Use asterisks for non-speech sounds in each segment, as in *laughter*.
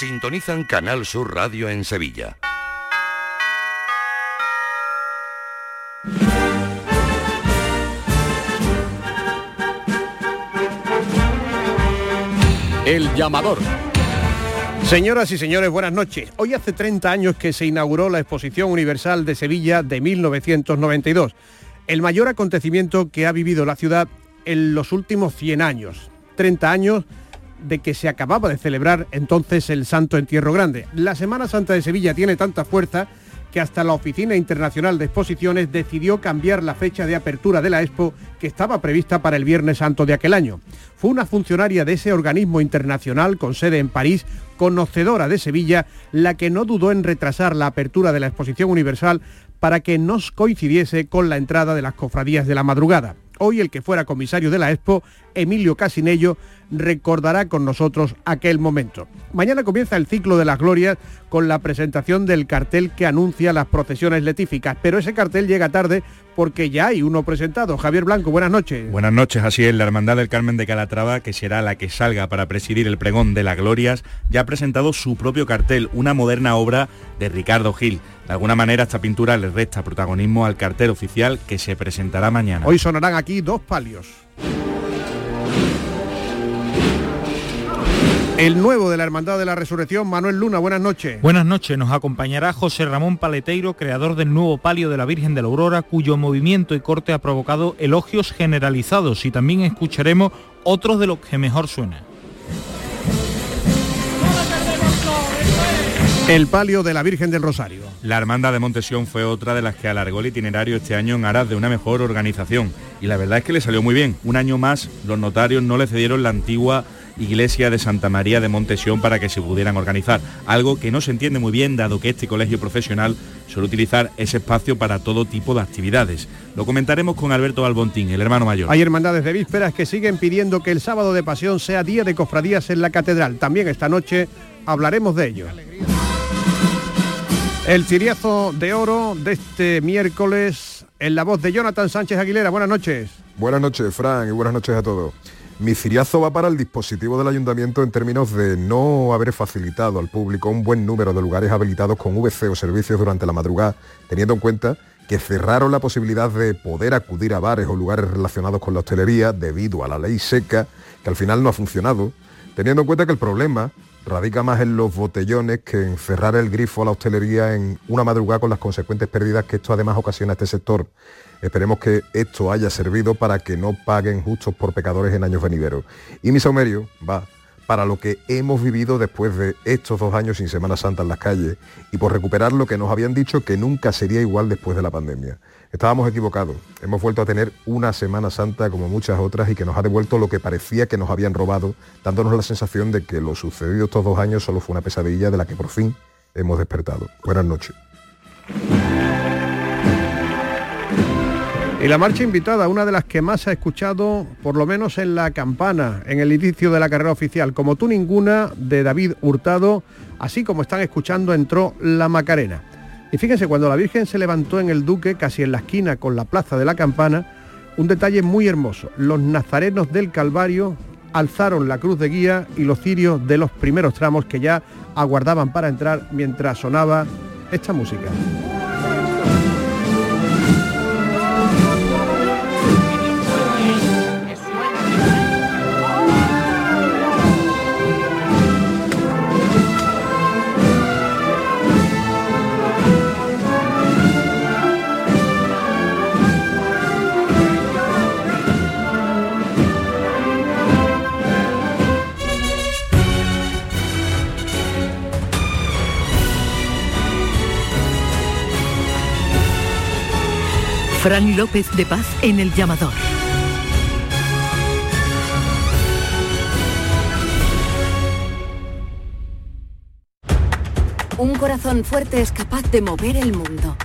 Sintonizan Canal Sur Radio en Sevilla. El llamador. Señoras y señores, buenas noches. Hoy hace 30 años que se inauguró la Exposición Universal de Sevilla de 1992, el mayor acontecimiento que ha vivido la ciudad en los últimos 100 años. 30 años de que se acababa de celebrar entonces el Santo Entierro Grande. La Semana Santa de Sevilla tiene tanta fuerza que hasta la Oficina Internacional de Exposiciones decidió cambiar la fecha de apertura de la Expo que estaba prevista para el Viernes Santo de aquel año. Fue una funcionaria de ese organismo internacional con sede en París, conocedora de Sevilla, la que no dudó en retrasar la apertura de la Exposición Universal para que no coincidiese con la entrada de las cofradías de la madrugada. Hoy el que fuera comisario de la Expo, Emilio Casinello, recordará con nosotros aquel momento. Mañana comienza el ciclo de las glorias con la presentación del cartel que anuncia las procesiones letíficas, pero ese cartel llega tarde porque ya hay uno presentado. Javier Blanco, buenas noches. Buenas noches, así es. La Hermandad del Carmen de Calatrava, que será la que salga para presidir el pregón de las glorias, ya ha presentado su propio cartel, una moderna obra de Ricardo Gil. De alguna manera esta pintura le resta protagonismo al cartel oficial que se presentará mañana. Hoy sonarán aquí dos palios. El nuevo de la Hermandad de la Resurrección, Manuel Luna, buenas noches. Buenas noches, nos acompañará José Ramón Paleteiro, creador del nuevo palio de la Virgen de la Aurora, cuyo movimiento y corte ha provocado elogios generalizados y también escucharemos otros de los que mejor suenan. El palio de la Virgen del Rosario. La Hermandad de Montesión fue otra de las que alargó el itinerario este año en aras de una mejor organización. Y la verdad es que le salió muy bien. Un año más los notarios no le cedieron la antigua iglesia de Santa María de Montesión para que se pudieran organizar, algo que no se entiende muy bien dado que este colegio profesional suele utilizar ese espacio para todo tipo de actividades. Lo comentaremos con Alberto Albontín, el hermano mayor. Hay hermandades de vísperas que siguen pidiendo que el sábado de pasión sea día de cofradías en la catedral. También esta noche hablaremos de ello. El ciriazo de oro de este miércoles en la voz de Jonathan Sánchez Aguilera. Buenas noches. Buenas noches, Fran, y buenas noches a todos. Mi ciriazo va para el dispositivo del ayuntamiento en términos de no haber facilitado al público un buen número de lugares habilitados con VC o servicios durante la madrugada, teniendo en cuenta que cerraron la posibilidad de poder acudir a bares o lugares relacionados con la hostelería debido a la ley seca, que al final no ha funcionado, teniendo en cuenta que el problema radica más en los botellones que en cerrar el grifo a la hostelería en una madrugada con las consecuentes pérdidas que esto además ocasiona a este sector. Esperemos que esto haya servido para que no paguen justos por pecadores en años venideros. Y mi saumerio va para lo que hemos vivido después de estos dos años sin Semana Santa en las calles y por recuperar lo que nos habían dicho que nunca sería igual después de la pandemia. Estábamos equivocados, hemos vuelto a tener una Semana Santa como muchas otras y que nos ha devuelto lo que parecía que nos habían robado, dándonos la sensación de que lo sucedido estos dos años solo fue una pesadilla de la que por fin hemos despertado. Buenas noches. Y la marcha invitada, una de las que más ha escuchado, por lo menos en la campana, en el inicio de la carrera oficial, como tú ninguna, de David Hurtado, así como están escuchando, entró la Macarena. Y fíjense, cuando la Virgen se levantó en el Duque, casi en la esquina con la plaza de la campana, un detalle muy hermoso. Los nazarenos del Calvario alzaron la cruz de guía y los cirios de los primeros tramos que ya aguardaban para entrar mientras sonaba esta música. Fran López de Paz en el llamador. Un corazón fuerte es capaz de mover el mundo.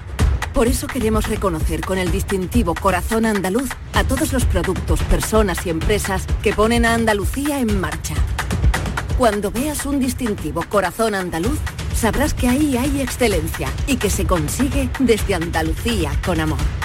Por eso queremos reconocer con el distintivo Corazón Andaluz a todos los productos, personas y empresas que ponen a Andalucía en marcha. Cuando veas un distintivo Corazón Andaluz, sabrás que ahí hay excelencia y que se consigue desde Andalucía con amor.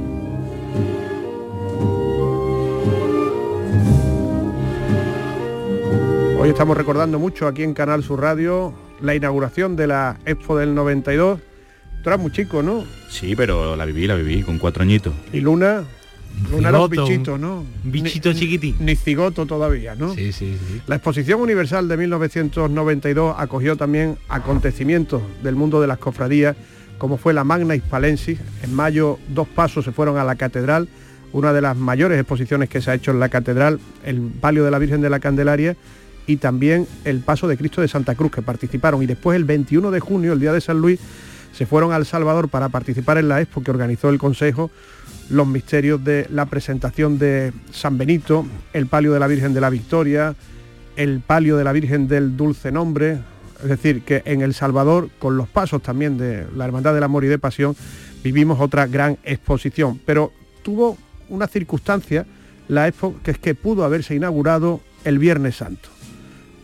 Hoy estamos recordando mucho aquí en Canal Sur Radio la inauguración de la Expo del 92. Tú eras muy chico, ¿no? Sí, pero la viví, la viví con cuatro añitos. Y Luna, Luna era un bichito, ¿no? un bichito Ni- chiquitín. Ni cigoto todavía, ¿no? Sí, sí, sí. La Exposición Universal de 1992 acogió también acontecimientos del mundo de las cofradías, como fue la Magna Hispalensis. En mayo dos pasos se fueron a la catedral, una de las mayores exposiciones que se ha hecho en la catedral, el palio de la Virgen de la Candelaria y también el paso de Cristo de Santa Cruz que participaron. Y después el 21 de junio, el día de San Luis, se fueron a El Salvador para participar en la expo que organizó el Consejo los misterios de la presentación de San Benito, el palio de la Virgen de la Victoria, el palio de la Virgen del Dulce Nombre, es decir, que en El Salvador, con los pasos también de la Hermandad del Amor y de Pasión, vivimos otra gran exposición. Pero tuvo una circunstancia, la expo, que es que pudo haberse inaugurado el Viernes Santo.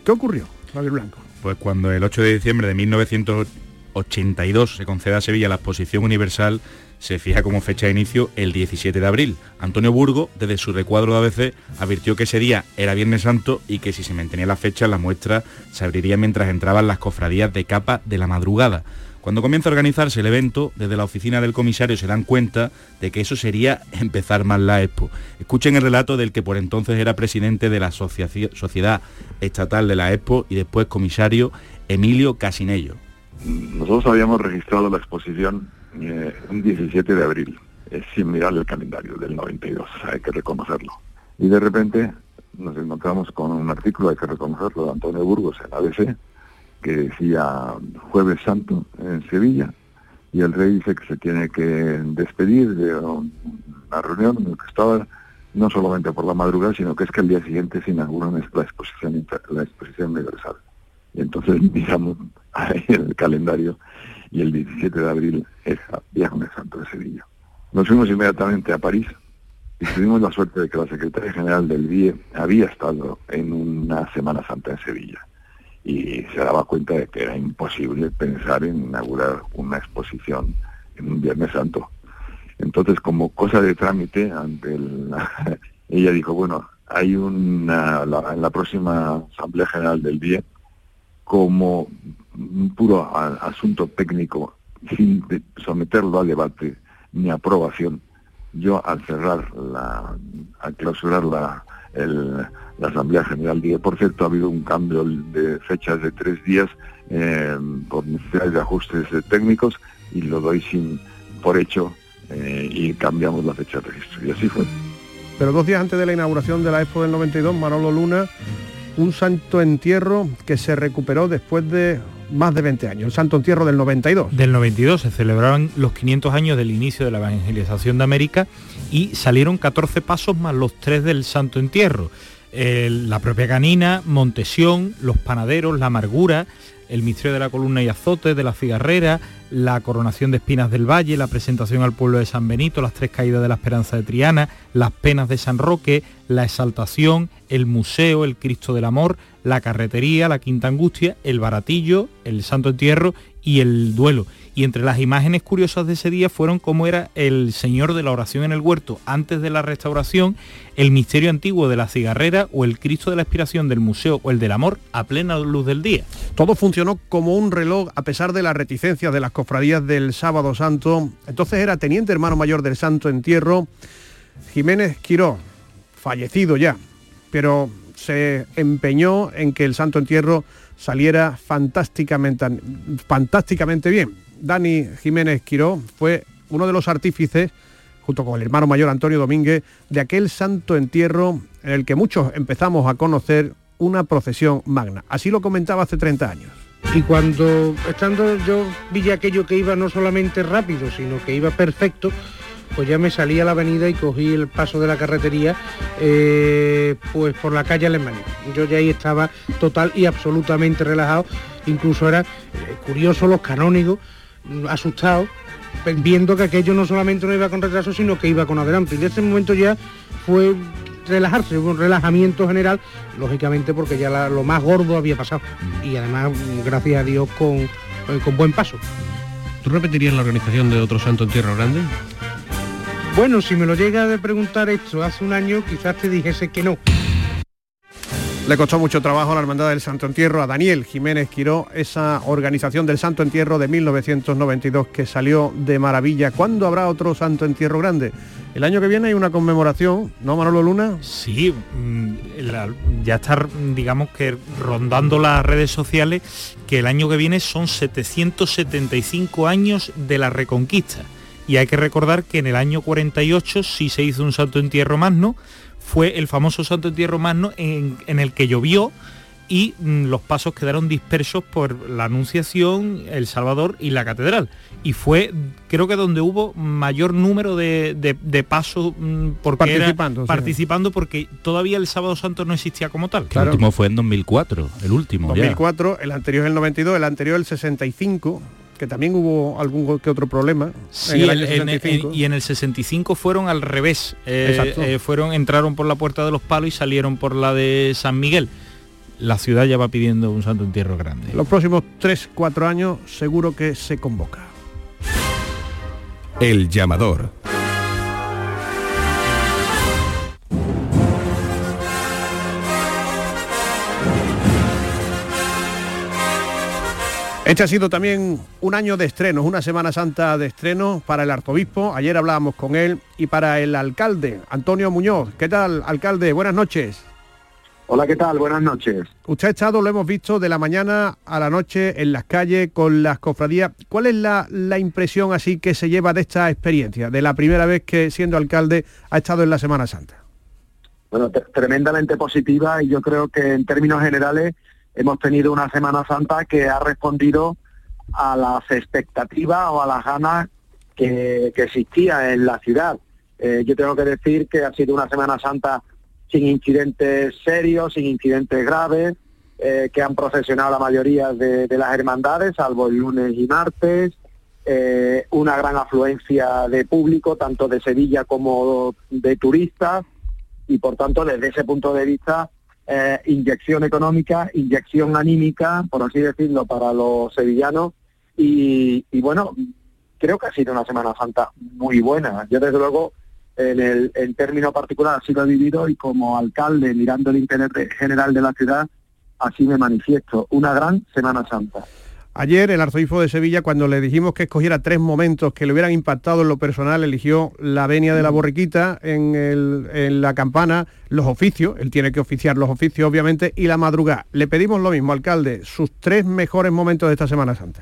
¿Qué ocurrió, Javier Blanco? Pues cuando el 8 de diciembre de 1982 se concede a Sevilla la exposición universal, se fija como fecha de inicio el 17 de abril. Antonio Burgo, desde su recuadro de ABC, advirtió que ese día era Viernes Santo y que si se mantenía la fecha, la muestra se abriría mientras entraban las cofradías de capa de la madrugada. Cuando comienza a organizarse el evento, desde la oficina del comisario se dan cuenta de que eso sería *laughs* empezar mal la expo. Escuchen el relato del que por entonces era presidente de la Sociedad Estatal de la expo y después comisario Emilio Casinello. Nosotros habíamos registrado la exposición eh, un 17 de abril, sin mirar el calendario del 92, hay que reconocerlo. Y de repente nos encontramos con un artículo, hay que reconocerlo, de Antonio Burgos en ABC, que decía Jueves Santo en Sevilla, y el rey dice que se tiene que despedir de una reunión en la que estaba no solamente por la madrugada, sino que es que el día siguiente se inaugura la exposición, la exposición universal. Y entonces *laughs* miramos el calendario y el 17 de abril es Viernes Santo de Sevilla. Nos fuimos inmediatamente a París y tuvimos la suerte de que la secretaria general del BIE había estado en una Semana Santa en Sevilla y se daba cuenta de que era imposible pensar en inaugurar una exposición en un Viernes Santo. Entonces, como cosa de trámite, ante el, *laughs* ella dijo, bueno, hay una, la- en la próxima Asamblea General del BIE, como un puro asunto técnico, sin someterlo a debate ni aprobación, yo al cerrar la, al clausurar la, el- la Asamblea General dije, por cierto, ha habido un cambio de fechas de tres días eh, por necesidades de ajustes eh, técnicos y lo doy sin por hecho eh, y cambiamos la fecha de registro. Y así fue. Pero dos días antes de la inauguración de la Expo del 92, Manolo Luna, un santo entierro que se recuperó después de más de 20 años, el santo entierro del 92. Del 92 se celebraban los 500 años del inicio de la evangelización de América y salieron 14 pasos más los tres del Santo Entierro. La propia canina, Montesión, los panaderos, la amargura, el misterio de la columna y azote, de la figarrera, la coronación de espinas del valle, la presentación al pueblo de San Benito, las tres caídas de la esperanza de Triana, las penas de San Roque, la exaltación, el museo, el Cristo del Amor, la carretería, la quinta angustia, el baratillo, el santo entierro y el duelo. Y entre las imágenes curiosas de ese día fueron cómo era el Señor de la oración en el huerto antes de la restauración, el misterio antiguo de la cigarrera o el Cristo de la expiración del museo o el del amor a plena luz del día. Todo funcionó como un reloj a pesar de las reticencias de las cofradías del Sábado Santo. Entonces era teniente hermano mayor del Santo Entierro, Jiménez Quiró, fallecido ya, pero se empeñó en que el Santo Entierro saliera fantásticamente, fantásticamente bien. Dani Jiménez Quiró fue uno de los artífices, junto con el hermano mayor Antonio Domínguez, de aquel Santo Entierro en el que muchos empezamos a conocer una procesión magna. Así lo comentaba hace 30 años. Y cuando estando yo vi aquello que iba no solamente rápido, sino que iba perfecto, pues ya me salí a la avenida y cogí el paso de la carretería eh, pues por la calle Alemania. Yo ya ahí estaba total y absolutamente relajado. Incluso era eh, curioso los canónigos asustado, viendo que aquello no solamente no iba con retraso, sino que iba con adelante. Y de ese momento ya fue relajarse, un relajamiento general, lógicamente porque ya lo más gordo había pasado. Y además, gracias a Dios, con, eh, con buen paso. ¿Tú repetirías la organización de otro santo en Tierra Grande? Bueno, si me lo llega a preguntar esto hace un año, quizás te dijese que no. Le costó mucho trabajo a la Hermandad del Santo Entierro, a Daniel Jiménez Quiró, esa organización del Santo Entierro de 1992 que salió de maravilla. ¿Cuándo habrá otro Santo Entierro grande? El año que viene hay una conmemoración, ¿no, Manolo Luna? Sí, mm, ya está, digamos que rondando las redes sociales, que el año que viene son 775 años de la Reconquista. Y hay que recordar que en el año 48 sí se hizo un Santo Entierro magno, fue el famoso Santo Entierro Magno en, el que llovió y mm, los pasos quedaron dispersos por la Anunciación, El Salvador y la Catedral. Y fue, creo que donde hubo mayor número de, pasos mm, porque participando, participando porque todavía el Sábado Santo no existía como tal. El último fue en 2004, el último. 2004, el anterior el 92, el anterior el 65 que también hubo algún que otro problema. Sí, y en el 65 fueron al revés. Eh, eh, fueron, entraron por la puerta de los palos y salieron por la de San Miguel. La ciudad ya va pidiendo un santo entierro grande. Los próximos 3-4 años seguro que se convoca. El llamador. Este ha sido también un año de estrenos, una Semana Santa de estrenos para el arzobispo. Ayer hablábamos con él y para el alcalde, Antonio Muñoz. ¿Qué tal, alcalde? Buenas noches. Hola, ¿qué tal? Buenas noches. Usted ha estado, lo hemos visto, de la mañana a la noche en las calles con las cofradías. ¿Cuál es la, impresión así que se lleva de esta experiencia, de la primera vez que siendo alcalde ha estado en la Semana Santa? Bueno, tremendamente positiva y yo creo que en términos generales hemos tenido una Semana Santa que ha respondido a las expectativas o a las ganas que, existía en la ciudad. Eh, yo tengo que decir que ha sido una Semana Santa sin incidentes serios, sin incidentes graves, eh, que han procesionado la mayoría de, las hermandades, salvo el lunes y martes, eh, una gran afluencia de público, tanto de Sevilla como de turistas, y por tanto desde ese punto de vista eh, inyección económica, inyección anímica, por así decirlo, para los sevillanos. Y, bueno, creo que ha sido una Semana Santa muy buena. Yo desde luego, en el en término particular, así lo he vivido y como alcalde, mirando el interés general de la ciudad, así me manifiesto. Una gran Semana Santa. Ayer el arzobispo de Sevilla, cuando le dijimos que escogiera tres momentos que le hubieran impactado en lo personal, eligió la venia de la borriquita en, la campana, los oficios, él tiene que oficiar los oficios obviamente, y la madrugada. Le pedimos lo mismo, alcalde, sus tres mejores momentos de esta Semana Santa.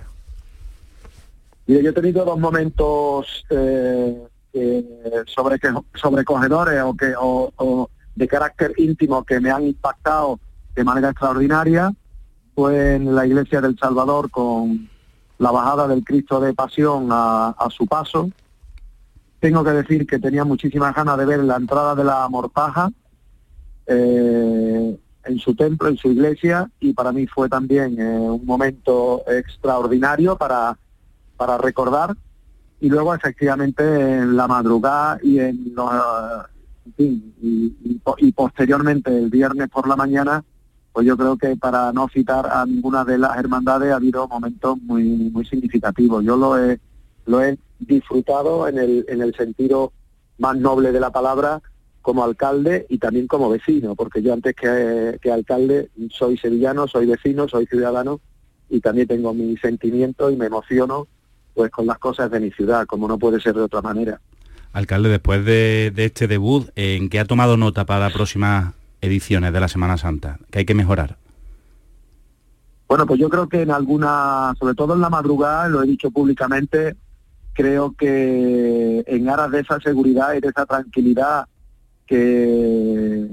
yo he tenido dos momentos eh, eh, sobre, sobrecogedores o, que, o de carácter íntimo que me han impactado de manera extraordinaria fue en la iglesia del Salvador con la bajada del Cristo de Pasión a, su paso. Tengo que decir que tenía muchísimas ganas de ver la entrada de la mortaja eh, en su templo, en su iglesia, y para mí fue también eh, un momento extraordinario para, para recordar. Y luego efectivamente en la madrugada y en y posteriormente el viernes por la mañana pues yo creo que para no citar a ninguna de las hermandades ha habido momentos muy muy significativos. Yo lo he lo he disfrutado en el en el sentido más noble de la palabra como alcalde y también como vecino, porque yo antes que, que alcalde soy sevillano, soy vecino, soy ciudadano y también tengo mis sentimientos y me emociono pues con las cosas de mi ciudad, como no puede ser de otra manera. Alcalde, después de, de este debut, ¿en qué ha tomado nota para la próxima ediciones de la Semana Santa que hay que mejorar? Bueno, pues yo creo que en alguna, sobre todo en la madrugada, lo he dicho públicamente, creo que en aras de esa seguridad y de esa tranquilidad que,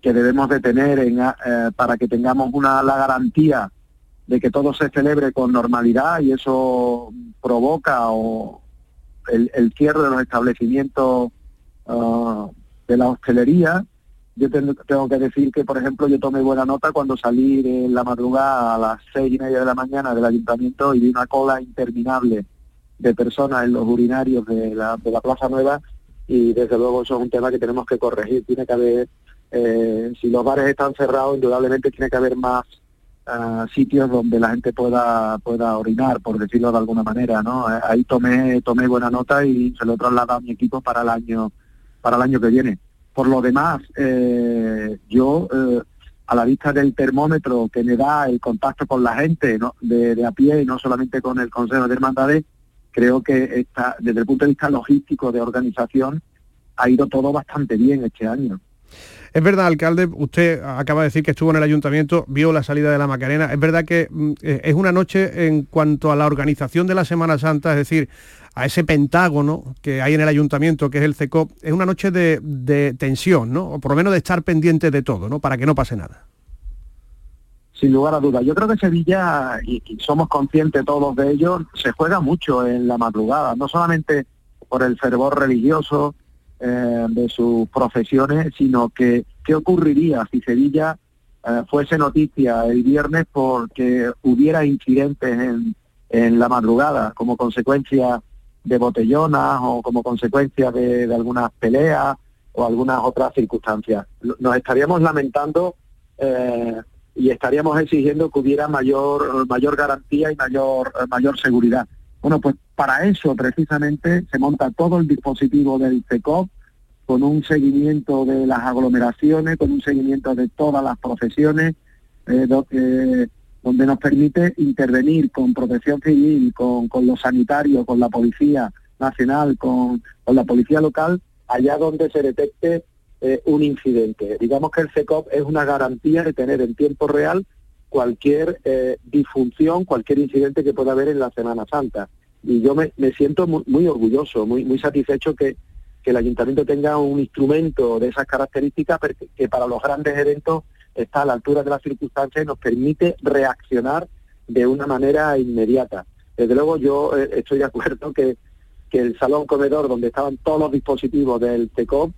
que debemos de tener en, eh, para que tengamos una, la garantía de que todo se celebre con normalidad y eso provoca o el, cierre de los establecimientos ah, de la hostelería, yo tengo que decir que, por ejemplo, yo tomé buena nota cuando salí en la madrugada a las seis y media de la mañana del ayuntamiento y vi una cola interminable de personas en los urinarios de la, de la Plaza Nueva y desde luego eso es un tema que tenemos que corregir. Tiene que haber, eh, si los bares están cerrados, indudablemente tiene que haber más ah, sitios donde la gente pueda pueda orinar, por decirlo de alguna manera, ¿no? Eh, ahí tomé tomé buena nota y se lo he trasladado a mi equipo para el año para el año que viene. Por lo demás, eh, yo a la vista del termómetro que me da el contacto con la gente de, a pie y no solamente con el Consejo de Hermandades, creo que desde el punto de vista logístico de organización ha ido todo bastante bien este año. Es verdad, alcalde, usted acaba de decir que estuvo en el ayuntamiento, vio la salida de la Macarena. Es verdad que mm, eh, es una noche en cuanto a la organización de la Semana Santa, es decir, a ese pentágono que hay en el ayuntamiento, que es el CECOP, es una noche de, tensión, ¿no? O por lo menos de estar pendiente de todo, ¿no? Para que no pase nada sin lugar a dudas. Yo creo que Sevilla, y, somos conscientes todos de ello, se juega mucho en la madrugada, no solamente por el fervor religioso eh, de sus profesiones, sino que qué ocurriría si Sevilla eh, fuese noticia el viernes porque hubiera incidentes en, en la madrugada como consecuencia de botellonas o como consecuencia de, de algunas peleas o algunas otras circunstancias. Nos estaríamos lamentando eh, y estaríamos exigiendo que hubiera mayor, mayor garantía y mayor, mayor seguridad. Bueno, pues para eso precisamente se monta todo el dispositivo del CECOP con un seguimiento de las aglomeraciones, con un seguimiento de todas las profesiones, eh, eh, donde nos permite intervenir con protección civil, con, con los sanitarios, con la Policía Nacional, con, con la Policía Local, allá donde se detecte eh, un incidente. Digamos que el CECOP es una garantía de tener en tiempo real cualquier eh, disfunción, cualquier incidente que pueda haber en la Semana Santa. Y yo me, siento muy, orgulloso, muy, muy satisfecho que, que el ayuntamiento tenga un instrumento de esas características que para los grandes eventos está a la altura de las circunstancias y nos permite reaccionar de una manera inmediata. Desde luego yo eh, estoy de acuerdo que, que el salón comedor donde estaban todos los dispositivos del CECOP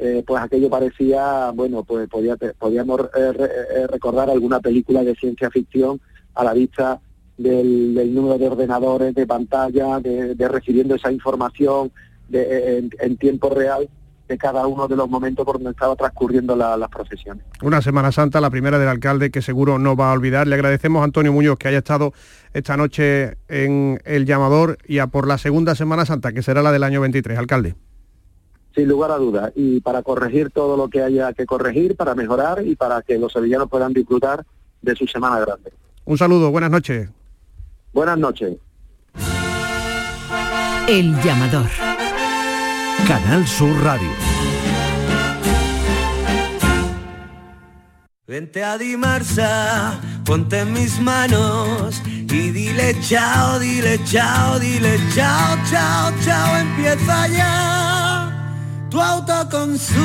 eh, pues aquello parecía, bueno, pues podía, podíamos eh, recordar alguna película de ciencia ficción a la vista del, número de ordenadores, de pantalla, de, recibiendo esa información en, tiempo real de cada uno de los momentos por donde estaba transcurriendo las procesiones. Una Semana Santa, la primera del alcalde, que seguro no va a olvidar. Le agradecemos a Antonio Muñoz que haya estado esta noche en El Llamador y a por la segunda Semana Santa, que será la del año 23. Alcalde sin lugar a dudas, y para corregir todo lo que haya que corregir, para mejorar y para que los sevillanos puedan disfrutar de su Semana Grande. Un saludo, buenas noches. Buenas noches. El llamador. Canal Sur Radio. Vente a Dimarsa, ponte en mis manos y dile chao, dile chao, dile chao, chao, chao, empieza ya tu autoconsumo,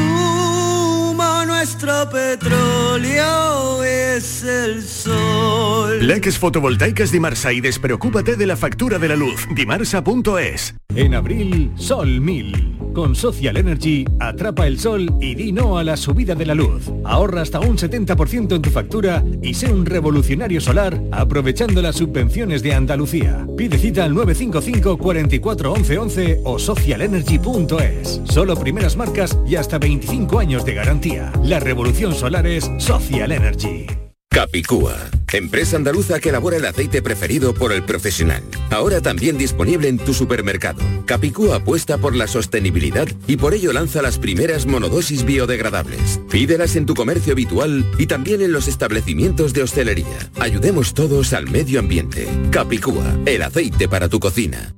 nuestro petróleo es el sol. Leques fotovoltaicas Dimarsa y despreocúpate de la factura de la luz. Dimarsa.es. En abril, Sol 1000. Con Social Energy, atrapa el sol y di no a la subida de la luz. Ahorra hasta un 70% en tu factura y sé un revolucionario solar aprovechando las subvenciones de Andalucía. Pide cita al 955 44 11 11 o socialenergy.es. Solo primeras marcas y hasta 25 años de garantía. La revolución solar es Social Energy. Capicúa, empresa andaluza que elabora el aceite preferido por el profesional. Ahora también disponible en tu supermercado. Capicúa apuesta por la sostenibilidad y por ello lanza las primeras monodosis biodegradables. Pídelas en tu comercio habitual y también en los establecimientos de hostelería. Ayudemos todos al medio ambiente. Capicúa, el aceite para tu cocina.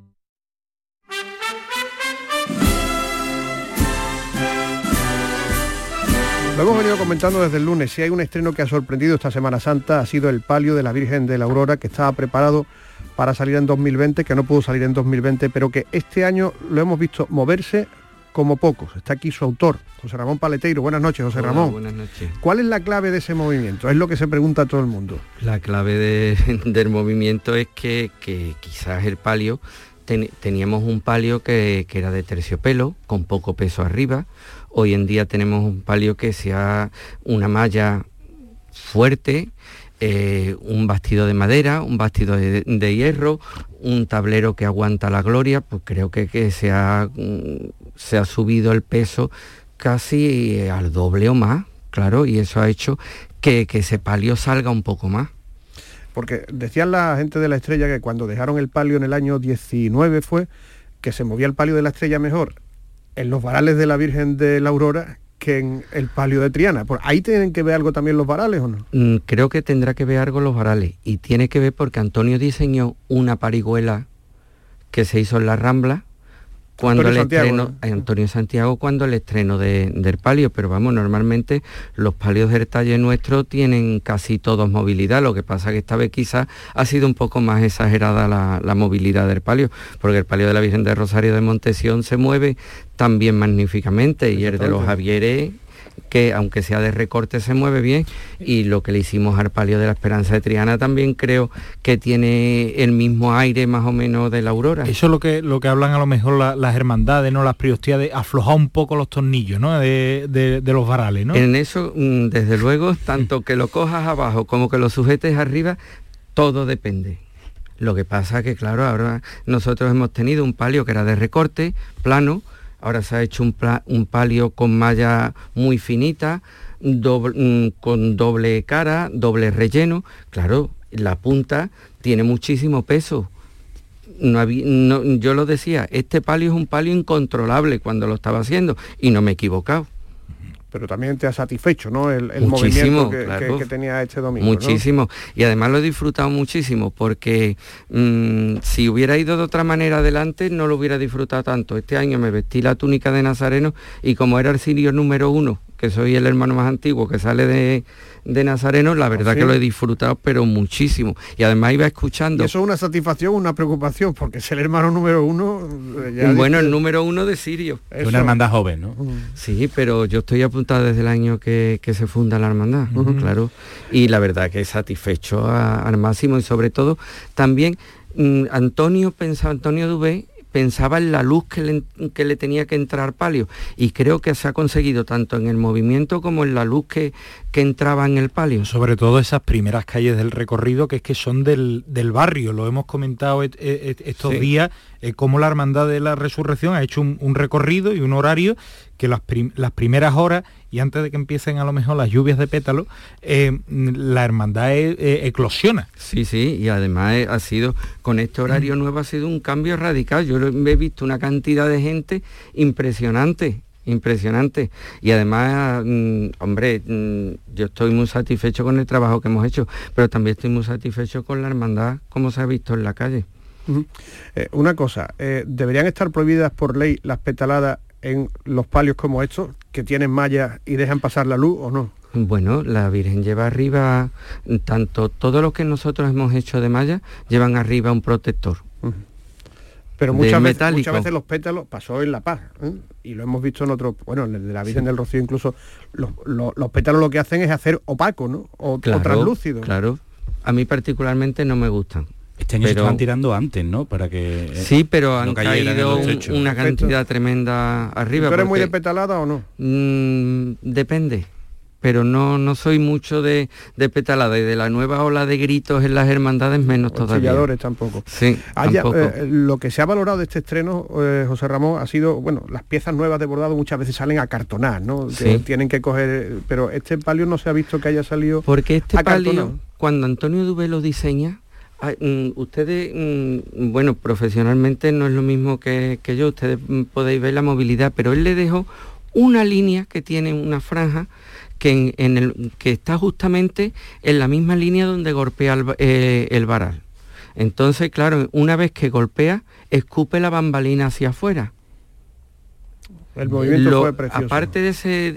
Lo hemos venido comentando desde el lunes. Si hay un estreno que ha sorprendido esta Semana Santa ha sido el palio de la Virgen de la Aurora, que estaba preparado para salir en 2020, que no pudo salir en 2020, pero que este año lo hemos visto moverse como pocos. Está aquí su autor, José Ramón Paleteiro. Buenas noches, José Ramón. Buenas noches. ¿Cuál es la clave de ese movimiento? Es lo que se pregunta todo el mundo. La clave *laughs* del movimiento es que, quizás el palio teníamos un palio que, que, era de terciopelo, con poco peso arriba, Hoy en día tenemos un palio que sea una malla fuerte, eh, un bastido de madera, un bastido de, de, hierro, un tablero que aguanta la gloria, pues creo que, que se, ha, mm, se ha subido el peso casi al doble o más, claro, y eso ha hecho que, que ese palio salga un poco más. Porque decían la gente de la estrella que cuando dejaron el palio en el año 19 fue que se movía el palio de la estrella mejor en los varales de la Virgen de la Aurora que en el palio de Triana. ¿Por ahí tienen que ver algo también los varales o no? Mm, creo que tendrá que ver algo los varales y tiene que ver porque Antonio diseñó una parihuela que se hizo en la Rambla cuando Antonio el Santiago, estreno, ¿no? Antonio Santiago cuando el estreno de- del palio, pero vamos, normalmente los palios del talle nuestro tienen casi todos movilidad, lo que pasa que esta vez quizás ha sido un poco más exagerada la, la movilidad del palio, porque el palio de la Virgen de Rosario de Montesión se mueve también magníficamente y el de los. Javieres que aunque sea de recorte se mueve bien y lo que le hicimos al palio de la Esperanza de Triana también creo que tiene el mismo aire más o menos de la Aurora. Eso es lo que, lo que hablan a lo mejor la- las hermandades, ¿no? Las priostías de aflojar un poco los tornillos, ¿no? De, de- de los varales, ¿no? En eso, mm, desde luego, tanto que lo cojas abajo como que lo sujetes arriba, todo depende. Lo que pasa que, claro, ahora nosotros hemos tenido un palio que era de recorte, plano, ahora se ha hecho un, palio con malla muy finita, mm, con doble cara, doble relleno. Claro, la punta tiene muchísimo peso. No- yo lo decía, este palio es un palio incontrolable cuando lo estaba haciendo y no me he equivocado. Pero también te ha satisfecho, ¿no? El, movimiento que, claro. que- que tenía este domingo. ¿no? Muchísimo. Y además lo he disfrutado muchísimo porque mm, si hubiera ido de otra manera adelante no lo hubiera disfrutado tanto. Este año me vestí la túnica de Nazareno y como era el sirio número uno, que soy el hermano más antiguo que sale de, de Nazareno, la verdad ¿sí? que lo he disfrutado pero muchísimo. Y además iba escuchando... Y eso es una satisfacción, una preocupación, porque es el hermano número uno. eh, ya bueno, dice- el número uno de Sirio. Eso. Una hermandad joven, ¿no? Sí, pero yo estoy apuntado desde el año que, que se funda la hermandad, claro. Y la verdad que satisfecho a- al máximo y sobre todo también mm, Antonio pensaba, Antonio Dubé pensaba en la luz que le, que le tenía que entrar palio y creo que se ha conseguido tanto en el movimiento como en la luz que, que entraba en el palio. Sobre todo esas primeras calles del recorrido que es que son del, del barrio, lo hemos comentado et- et- estos Sí. días, eh, cómo la Hermandad de la Resurrección ha hecho un, un recorrido y un horario que las, prim- las primeras horas y antes de que empiecen a lo mejor las lluvias de pétalo, eh, la hermandad eh, eh, eclosiona. Sí, sí, y además ha sido, con este horario nuevo ha sido un cambio radical. Yo he visto una cantidad de gente impresionante, impresionante. Y además, mm, hombre, mm, yo estoy muy satisfecho con el trabajo que hemos hecho, pero también estoy muy satisfecho con la hermandad, como se ha visto en la calle. Eh, una cosa, eh, ¿deberían estar prohibidas por ley las petaladas en los palios como estos, que tienen mallas y dejan pasar la luz o no? Bueno, la Virgen lleva arriba, tanto todo lo que nosotros hemos hecho de malla, llevan arriba un protector. Pero de muchas veces, metálico. muchas veces los pétalos pasó en La Paz ¿eh? y lo hemos visto en otro, bueno, en el de la Virgen del Rocío incluso, los, los- los pétalos lo que hacen es hacer opaco, ¿no? O, o translúcido. Claro. A mí particularmente no me gustan. Este año se Pero- estaban tirando antes, ¿no? Para que eh, Sí, pero no han en caído una cantidad tremenda arriba. ¿Tú eres muy de porque- petalada o no? Mm, depende. Pero no, no soy mucho de, de petalada y de la nueva ola de gritos en las hermandades menos O todavía. chilladores tampoco. Sí, Haya- tampoco. eh, lo que se ha valorado de este estreno, eh, José Ramón, ha sido, bueno, las piezas nuevas de bordado muchas veces salen a cartonar, ¿no? Que Sí. tienen que coger, pero este palio no se ha visto que haya salido Porque este palio, cuando Antonio Dubé lo diseña, ustedes, mm, bueno, profesionalmente no es lo mismo que, yo, ustedes mm, podéis ver la movilidad, pero él le dejó una línea que tiene una franja que, en, el, que está justamente en la misma línea donde golpea el, eh, el varal. Entonces, claro, una vez que golpea, escupe la bambalina hacia afuera. El movimiento Lo- fue precioso. Aparte de ese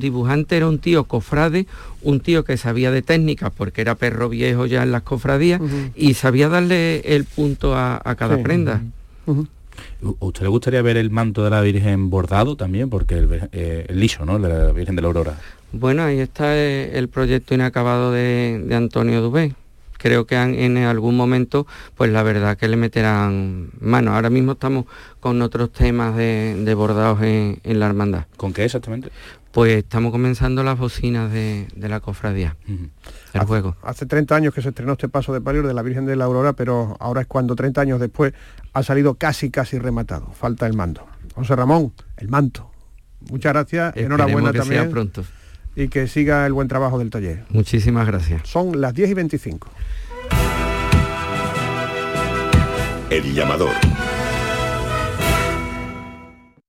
dibujante era un tío cofrade, un tío que sabía de técnicas porque era perro viejo ya en las cofradías y sabía darle el punto a, a cada Sí. prenda. ¿A usted le gustaría ver el manto de la Virgen bordado también? Porque el, eh, el liso, ¿no? El de la Virgen de la Aurora. Bueno, ahí está eh, el proyecto inacabado de, de Antonio Dubé, creo que en algún momento, pues la verdad que le meterán mano. Ahora mismo estamos con otros temas de, bordados en, la hermandad. ¿Con qué exactamente? Pues estamos comenzando las bocinas de, la cofradía, el juego. Hace 30 años que se estrenó este paso de palio de la Virgen de la Aurora, pero ahora es cuando 30 años después ha salido casi, casi rematado. Falta el mando. José Ramón, el manto. Muchas gracias, enhorabuena también. pronto. Y que siga el buen trabajo del taller. Muchísimas gracias. Son las 10 y 25. El llamador.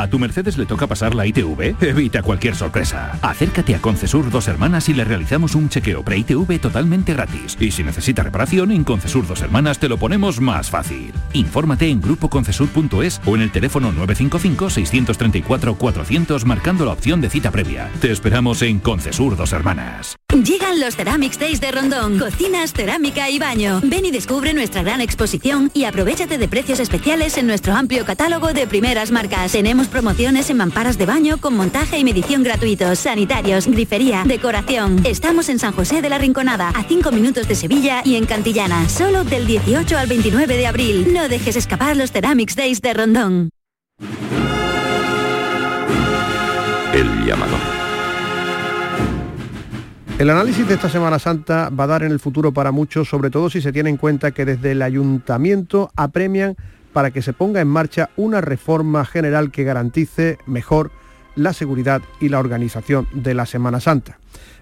¿A tu Mercedes le toca pasar la ITV? Evita cualquier sorpresa. Acércate a Concesur Dos Hermanas y le realizamos un chequeo pre-ITV totalmente gratis. Y si necesita reparación, en Concesur Dos Hermanas te lo ponemos más fácil. Infórmate en grupoconcesur.es o en el teléfono 955-634-400 marcando la opción de cita previa. Te esperamos en Concesur Dos Hermanas. Llegan los Ceramics Days de Rondón. Cocinas, cerámica y baño. Ven y descubre nuestra gran exposición y aprovechate de precios especiales en nuestro amplio catálogo de primeras marcas. Tenemos promociones en mamparas de baño con montaje y medición gratuitos, sanitarios, grifería, decoración. Estamos en San José de la Rinconada, a 5 minutos de Sevilla y en Cantillana, solo del 18 al 29 de abril. No dejes escapar los Ceramics Days de Rondón. El llamador. El análisis de esta Semana Santa va a dar en el futuro para muchos, sobre todo si se tiene en cuenta que desde el ayuntamiento apremian para que se ponga en marcha una reforma general que garantice mejor la seguridad y la organización de la Semana Santa.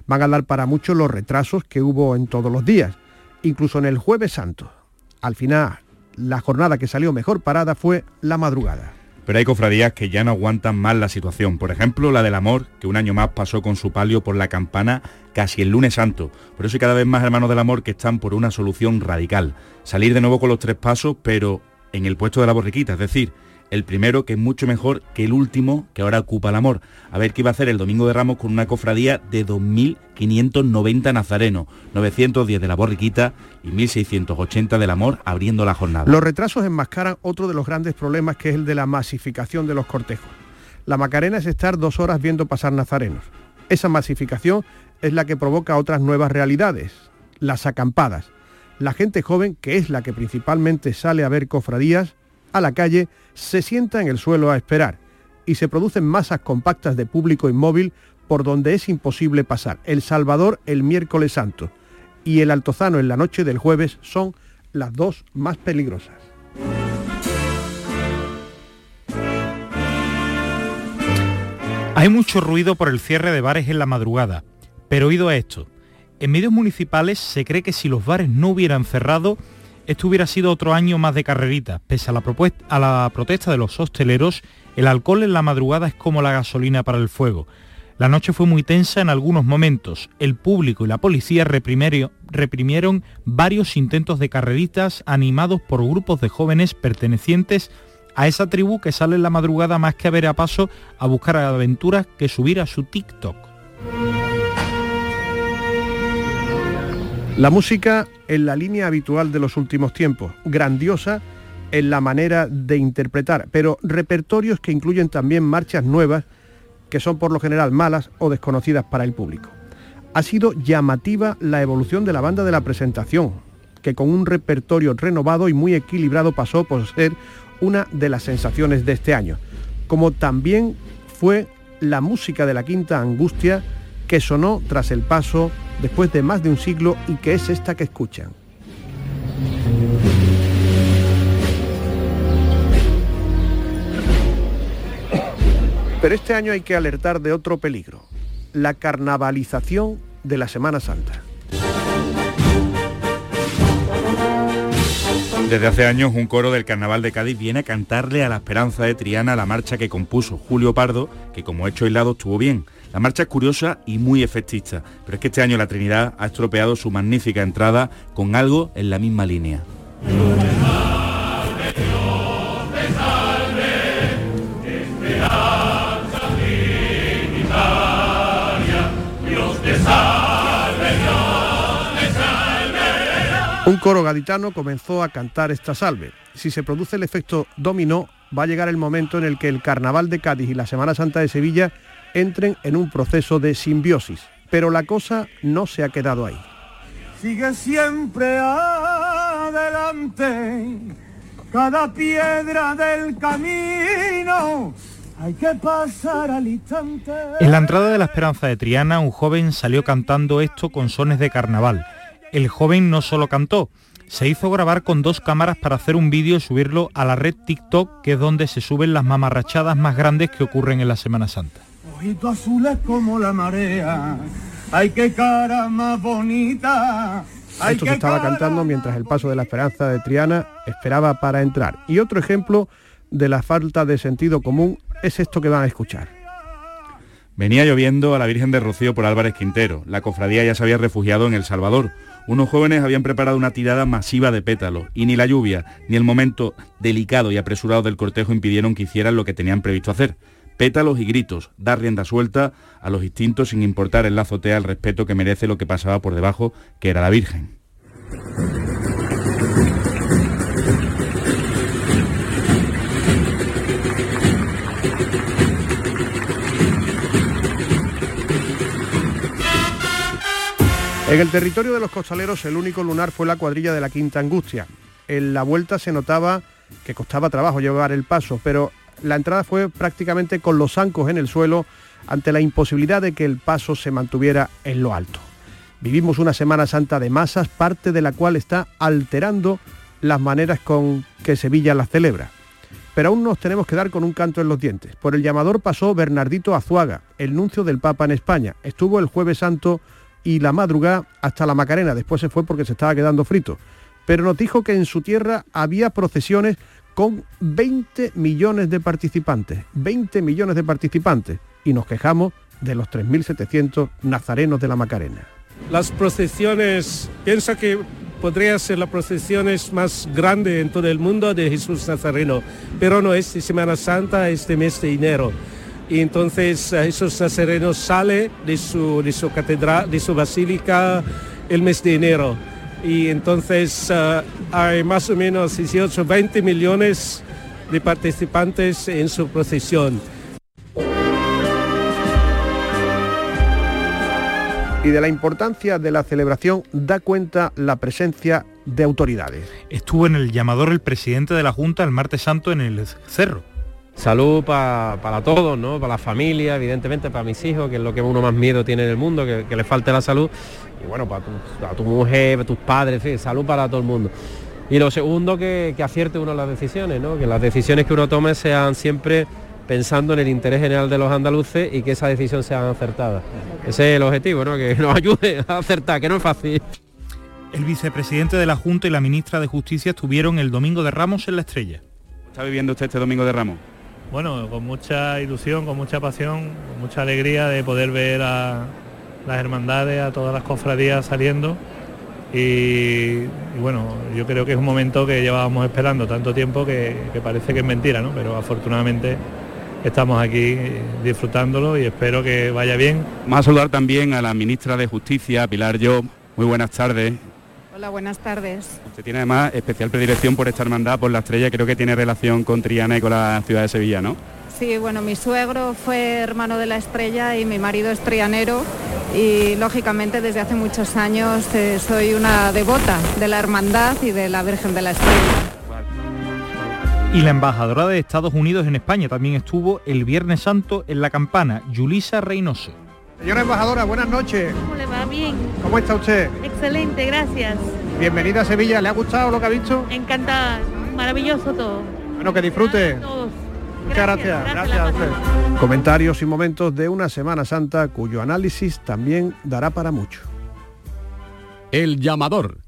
Van a dar para muchos los retrasos que hubo en todos los días, incluso en el jueves santo. Al final, la jornada que salió mejor parada fue la madrugada. Pero hay cofradías que ya no aguantan más la situación. Por ejemplo, la del amor, que un año más pasó con su palio por la campana casi el lunes santo. Por eso hay cada vez más hermanos del amor que están por una solución radical. Salir de nuevo con los tres pasos, pero en el puesto de la borriquita, es decir, el primero que es mucho mejor que el último que ahora ocupa el amor. A ver qué iba a hacer el Domingo de Ramos con una cofradía de 2.590 nazarenos, 910 de la borriquita y 1.680 del amor abriendo la jornada. Los retrasos enmascaran otro de los grandes problemas que es el de la masificación de los cortejos. La Macarena es estar dos horas viendo pasar nazarenos. Esa masificación es la que provoca otras nuevas realidades, las acampadas la gente joven, que es la que principalmente sale a ver cofradías, a la calle, se sienta en el suelo a esperar y se producen masas compactas de público inmóvil por donde es imposible pasar. El Salvador el miércoles santo y el Altozano en la noche del jueves son las dos más peligrosas. Hay mucho ruido por el cierre de bares en la madrugada, pero oído a esto. En medios municipales se cree que si los bares no hubieran cerrado, esto hubiera sido otro año más de carrerita. Pese a la, a la protesta de los hosteleros, el alcohol en la madrugada es como la gasolina para el fuego. La noche fue muy tensa en algunos momentos. El público y la policía reprimieron varios intentos de carreritas animados por grupos de jóvenes pertenecientes a esa tribu que sale en la madrugada más que a ver a paso a buscar aventuras que subir a su TikTok. La música en la línea habitual de los últimos tiempos, grandiosa en la manera de interpretar, pero repertorios que incluyen también marchas nuevas que son por lo general malas o desconocidas para el público. Ha sido llamativa la evolución de la banda de la presentación, que con un repertorio renovado y muy equilibrado pasó por ser una de las sensaciones de este año, como también fue la música de la Quinta Angustia que sonó tras el paso después de más de un siglo y que es esta que escuchan. Pero este año hay que alertar de otro peligro, la carnavalización de la Semana Santa. Desde hace años un coro del Carnaval de Cádiz viene a cantarle a la esperanza de Triana la marcha que compuso Julio Pardo, que como hecho aislado estuvo bien. La marcha es curiosa y muy efectista, pero es que este año la Trinidad ha estropeado su magnífica entrada con algo en la misma línea. Un coro gaditano comenzó a cantar esta salve. Si se produce el efecto dominó, va a llegar el momento en el que el Carnaval de Cádiz y la Semana Santa de Sevilla entren en un proceso de simbiosis. Pero la cosa no se ha quedado ahí. Sigue siempre adelante, cada piedra del camino. Hay que pasar al instante. En la entrada de la Esperanza de Triana, un joven salió cantando esto con sones de carnaval. El joven no solo cantó, se hizo grabar con dos cámaras para hacer un vídeo y subirlo a la red TikTok, que es donde se suben las mamarrachadas más grandes que ocurren en la Semana Santa. Ojitos azules como la marea. Ay, qué cara más bonita. Ay, Esto se estaba cantando mientras el paso de la Esperanza de Triana esperaba para entrar. Y otro ejemplo de la falta de sentido común es esto que van a escuchar. Venía lloviendo a la Virgen de Rocío por Álvarez Quintero. La cofradía ya se había refugiado en El Salvador. Unos jóvenes habían preparado una tirada masiva de pétalos y ni la lluvia ni el momento delicado y apresurado del cortejo impidieron que hicieran lo que tenían previsto hacer. Pétalos y gritos, dar rienda suelta a los instintos sin importar en la azotea el respeto que merece lo que pasaba por debajo, que era la Virgen. En el territorio de los costaleros el único lunar fue la cuadrilla de la Quinta Angustia. En la vuelta se notaba que costaba trabajo llevar el paso, pero la entrada fue prácticamente con los zancos en el suelo ante la imposibilidad de que el paso se mantuviera en lo alto. Vivimos una Semana Santa de masas, parte de la cual está alterando las maneras con que Sevilla las celebra. Pero aún nos tenemos que dar con un canto en los dientes. Por el llamador pasó Bernardito Azuaga, el nuncio del Papa en España. Estuvo el jueves santo y la madrugada hasta la Macarena. Después se fue porque se estaba quedando frito. Pero nos dijo que en su tierra había procesiones con 20 millones de participantes. 20 millones de participantes. Y nos quejamos de los 3.700 nazarenos de la Macarena. Las procesiones, pienso que podría ser la procesiones más grande en todo el mundo de Jesús Nazareno, pero no es de Semana Santa, es de mes de enero. Y entonces Jesús Nazareno sale de su, de su catedral, de su basílica el mes de enero. Y entonces eh, hay más o menos 18, 20 millones de participantes en su procesión. Y de la importancia de la celebración da cuenta la presencia de autoridades. Estuvo en el llamador el presidente de la Junta el martes santo en el cerro. Salud pa- para todos, ¿no? Para la familia, evidentemente, para mis hijos, que es lo que uno más miedo tiene en el mundo, que, que le falte la salud. Y bueno, para tu, para tu mujer, para tus padres, en fin, salud para todo el mundo. Y lo segundo, que, que acierte uno las decisiones, ¿no? Que las decisiones que uno tome sean siempre pensando en el interés general de los andaluces y que esa decisión sea acertada. Ese es el objetivo, ¿no? Que *laughs* nos ayude a acertar, que no es fácil. El vicepresidente de la Junta y la ministra de Justicia estuvieron el domingo de Ramos en la estrella. ¿Está viviendo usted este domingo de Ramos? Bueno, con mucha ilusión, con mucha pasión, con mucha alegría de poder ver a las hermandades, a todas las cofradías saliendo. Y, y bueno, yo creo que es un momento que llevábamos esperando tanto tiempo que, que parece que es mentira, ¿no? Pero afortunadamente estamos aquí eh, disfrutándolo y espero que vaya bien. Vamos a saludar también a la ministra de Justicia, Pilar Yo. Muy buenas tardes. Hola, buenas tardes. Usted tiene además especial predilección por esta hermandad, por la estrella, creo que tiene relación con Triana y con la ciudad de Sevilla, ¿no? Sí, bueno, mi suegro fue hermano de la estrella y mi marido es trianero y lógicamente desde hace muchos años eh, soy una devota de la hermandad y de la Virgen de la Estrella. Y la embajadora de Estados Unidos en España también estuvo el Viernes Santo en la campana, Yulisa Reynoso. Señora embajadora, buenas noches. ¿Cómo le va? Bien. ¿Cómo está usted? Excelente, gracias. Bienvenida a Sevilla. ¿Le ha gustado lo que ha visto? Encantada. Maravilloso todo. Bueno, que disfrute. Todos. Muchas gracias. Gracias, a usted. Comentarios y momentos de una Semana Santa cuyo análisis también dará para mucho. El llamador.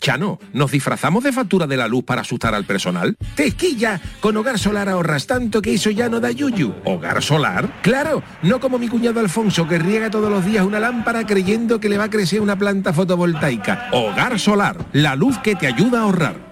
Chano, ¿nos disfrazamos de factura de la luz para asustar al personal? ¡Tequilla! Con Hogar Solar ahorras tanto que eso ya no da yuyu. ¿Hogar Solar? ¡Claro! No como mi cuñado Alfonso que riega todos los días una lámpara creyendo que le va a crecer una planta fotovoltaica. Hogar Solar, la luz que te ayuda a ahorrar.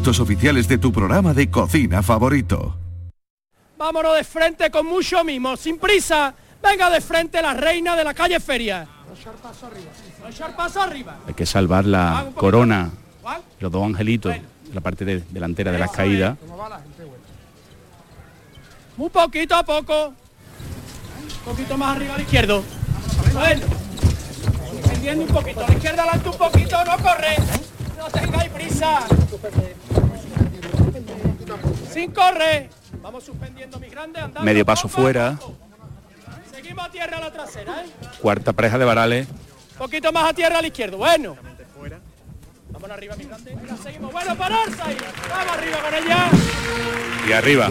oficiales de tu programa de cocina favorito. Vámonos de frente con mucho mimo, sin prisa. Venga de frente la reina de la calle Feria. Echar paso arriba. Hay que salvar la corona, los dos angelitos, la parte de- delantera de las caídas. Muy poquito a poco. Un poquito más arriba a la izquierda. Bueno. Pendiendo un poquito. A la izquierda adelante un poquito, no corre. No tengáis prisa. Sin correr. Vamos suspendiendo mis grandes andando. Medio paso fuera, Seguimos a tierra a la trasera, ¿eh? cuarta pareja de varales. Poquito más a tierra a la izquierda. Bueno. Vamos arriba, mis grandes. La seguimos. Bueno, pararse ahí. Vamos arriba con ella. Y arriba.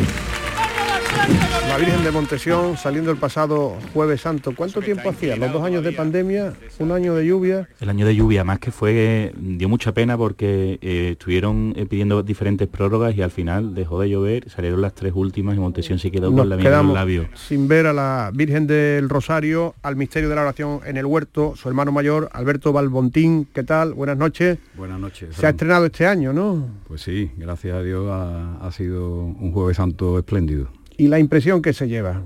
La Virgen de Montesión saliendo el pasado jueves santo. ¿Cuánto tiempo hacía? ¿Los dos años de pandemia? ¿Un año de lluvia? El año de lluvia, más que fue, dio mucha pena porque eh, estuvieron eh, pidiendo diferentes prórrogas y al final dejó de llover, salieron las tres últimas y Montesión se quedó Nos con la miel en los labios. sin ver a la Virgen del Rosario, al misterio de la oración en el huerto, su hermano mayor, Alberto Balbontín. ¿Qué tal? Buenas noches. Buenas noches. Se ha estrenado este año, ¿no? Pues sí, gracias a Dios ha, ha sido un jueves santo espléndido. Y la impresión que se lleva.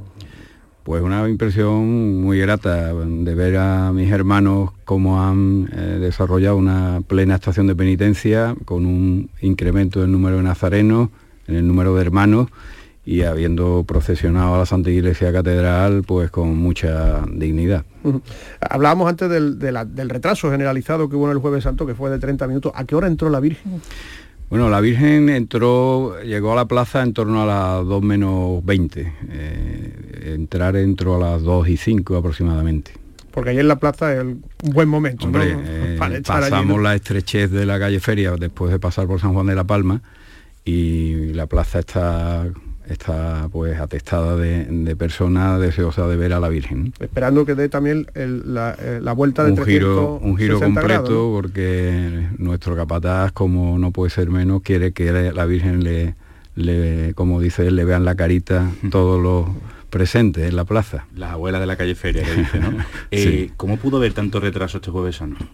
Pues una impresión muy grata de ver a mis hermanos cómo han eh, desarrollado una plena estación de penitencia con un incremento del número de nazarenos, en el número de hermanos y habiendo procesionado a la Santa Iglesia Catedral pues con mucha dignidad. Hablábamos antes del, de la- del retraso generalizado que hubo en el jueves santo, que fue de 30 minutos. ¿A qué hora entró la Virgen? Bueno, la Virgen entró, llegó a la plaza en torno a las 2 menos 20. Eh, entrar entró a las 2 y 5 aproximadamente. Porque ahí en la plaza es un buen momento. ¿no? Hombre, *laughs* eh, Para allí, pasamos ¿no? la estrechez de la calle Feria después de pasar por San Juan de la Palma y la plaza está, está pues atestada de, de personas deseosas de ver a la Virgen. Esperando que dé también el- la, eh, la vuelta de un giro, un giro 360 completo grados, ¿no? porque nuestro capataz, como no puede ser menos, quiere que la- la Virgen le, le, como dice él, le vean la carita *laughs* todos los presentes en la plaza. Las abuelas de la calle Feria, que dice, ¿no? *laughs* Eh, Sí. ¿Cómo pudo haber tanto retraso este jueves santo?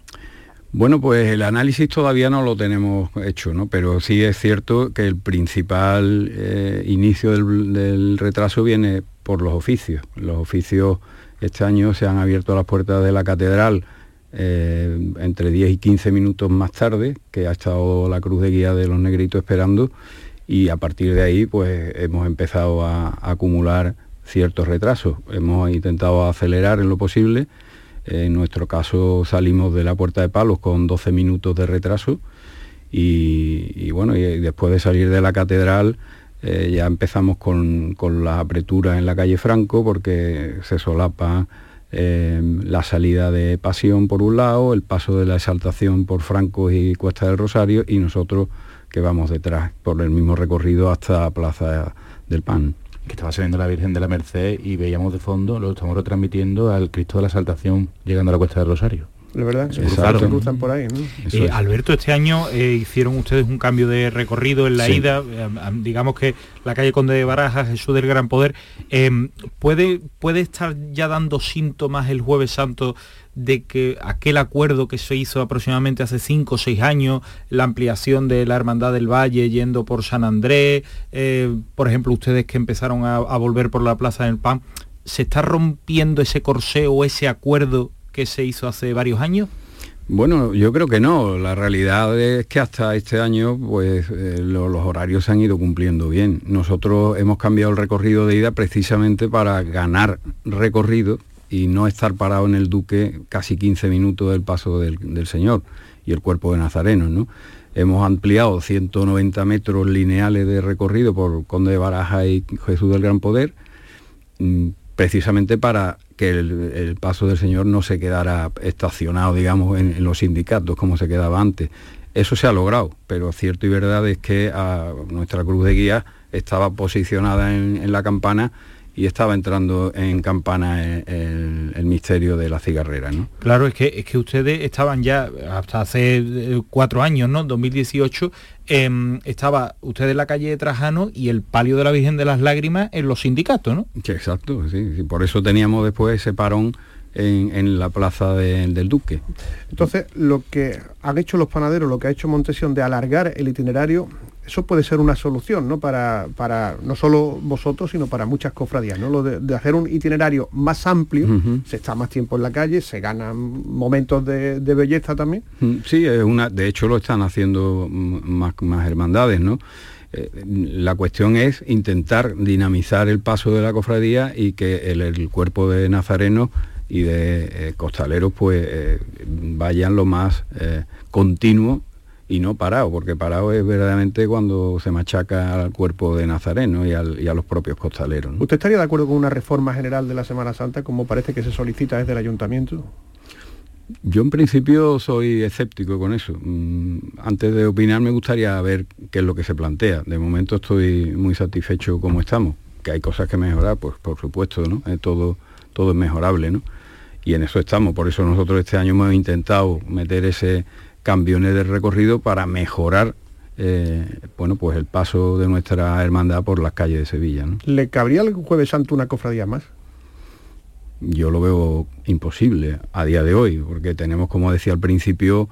Bueno, pues el análisis todavía no lo tenemos hecho, ¿no? Pero sí es cierto que el principal eh, inicio del, retraso viene por los oficios. Los oficios este año se han abierto las puertas de la catedral eh, entre 10 y 15 minutos más tarde, que ha estado la cruz de guía de los negritos esperando, y a partir de ahí pues hemos empezado a acumular ciertos retrasos. Hemos intentado acelerar en lo posible. En nuestro caso salimos de la puerta de palos con 12 minutos de retraso y, bueno, y después de salir de la catedral eh, ya empezamos con, con las apreturas en la calle Franco porque se solapa eh, la salida de Pasión por un lado, el paso de la exaltación por Franco y Cuesta del Rosario y nosotros que vamos detrás por el mismo recorrido hasta Plaza del Pan. Que estaba saliendo la Virgen de la Merced y veíamos de fondo, lo estamos retransmitiendo al Cristo de la Saltación llegando a la Cuesta del Rosario. De verdad, se cruzan, se cruzan por ahí, ¿no? Eh, Alberto, este año eh, hicieron ustedes un cambio de recorrido en la Sí. ida, eh, am- digamos que la calle Conde de Barajas, Jesús del Gran Poder, eh, ¿puede, ¿puede estar ya dando síntomas el jueves santo de que aquel acuerdo que se hizo aproximadamente hace cinco o seis años, la ampliación de la Hermandad del Valle yendo por San Andrés, eh, por ejemplo, ustedes que empezaron a, volver por la Plaza del Pan, ¿se está rompiendo ese corsé o ese acuerdo que se hizo hace varios años? Bueno, yo creo que no. La realidad es que hasta este año pues eh, lo- los horarios se han ido cumpliendo bien. Nosotros hemos cambiado el recorrido de ida precisamente para ganar recorrido y no estar parado en el Duque casi 15 minutos del paso del, del Señor y el cuerpo de Nazareno, ¿no? Hemos ampliado 190 metros lineales de recorrido por Conde de Baraja y Jesús del Gran Poder mm, precisamente para que el, el paso del Señor no se quedara estacionado, digamos, en, los sindicatos como se quedaba antes. Eso se ha logrado, pero cierto y verdad es que ah, nuestra cruz de guía estaba posicionada en, en la campana y estaba entrando en campana el, el- el misterio de la cigarrera, ¿no? Claro, es que, es que ustedes estaban ya hasta hace eh, cuatro años, ¿no? 2018, em, estaba usted en la calle de Trajano y el palio de la Virgen de las Lágrimas en los sindicatos, ¿no? Sí, exacto, sí, sí, por eso teníamos después ese parón en, en la plaza de- del Duque. Entonces, lo que han hecho los panaderos, lo que ha hecho Montesión de alargar el itinerario, eso puede ser una solución, ¿no? Para, para no solo vosotros, sino para muchas cofradías, ¿no? Lo de, de hacer un itinerario más amplio, se está más tiempo en la calle, se ganan momentos de, de belleza también. Mm, Sí, es una, de hecho lo están haciendo más, más hermandades, ¿no? Eh, la cuestión es intentar dinamizar el paso de la cofradía y que el, el cuerpo de nazarenos y de eh, costaleros pues eh, vayan lo más eh, continuo y no parado, porque parado es verdaderamente cuando se machaca al cuerpo de nazareno y, al- y a los propios costaleros. ¿no? ¿Usted estaría de acuerdo con una reforma general de la Semana Santa, como parece que se solicita desde el ayuntamiento? Yo en principio soy escéptico con eso. Mm, Antes de opinar me gustaría ver qué es lo que se plantea. De momento estoy muy satisfecho como estamos. Que hay cosas que mejorar, pues por supuesto, ¿no? Eh, todo, todo es mejorable, ¿no? Y en eso estamos. Por eso nosotros este año hemos intentado meter ese cambio en el recorrido para mejorar eh, bueno, pues el paso de nuestra hermandad por las calles de Sevilla. ¿no? ¿Le cabría el jueves santo una cofradía más? yo lo veo imposible a día de hoy, porque tenemos, como decía al principio,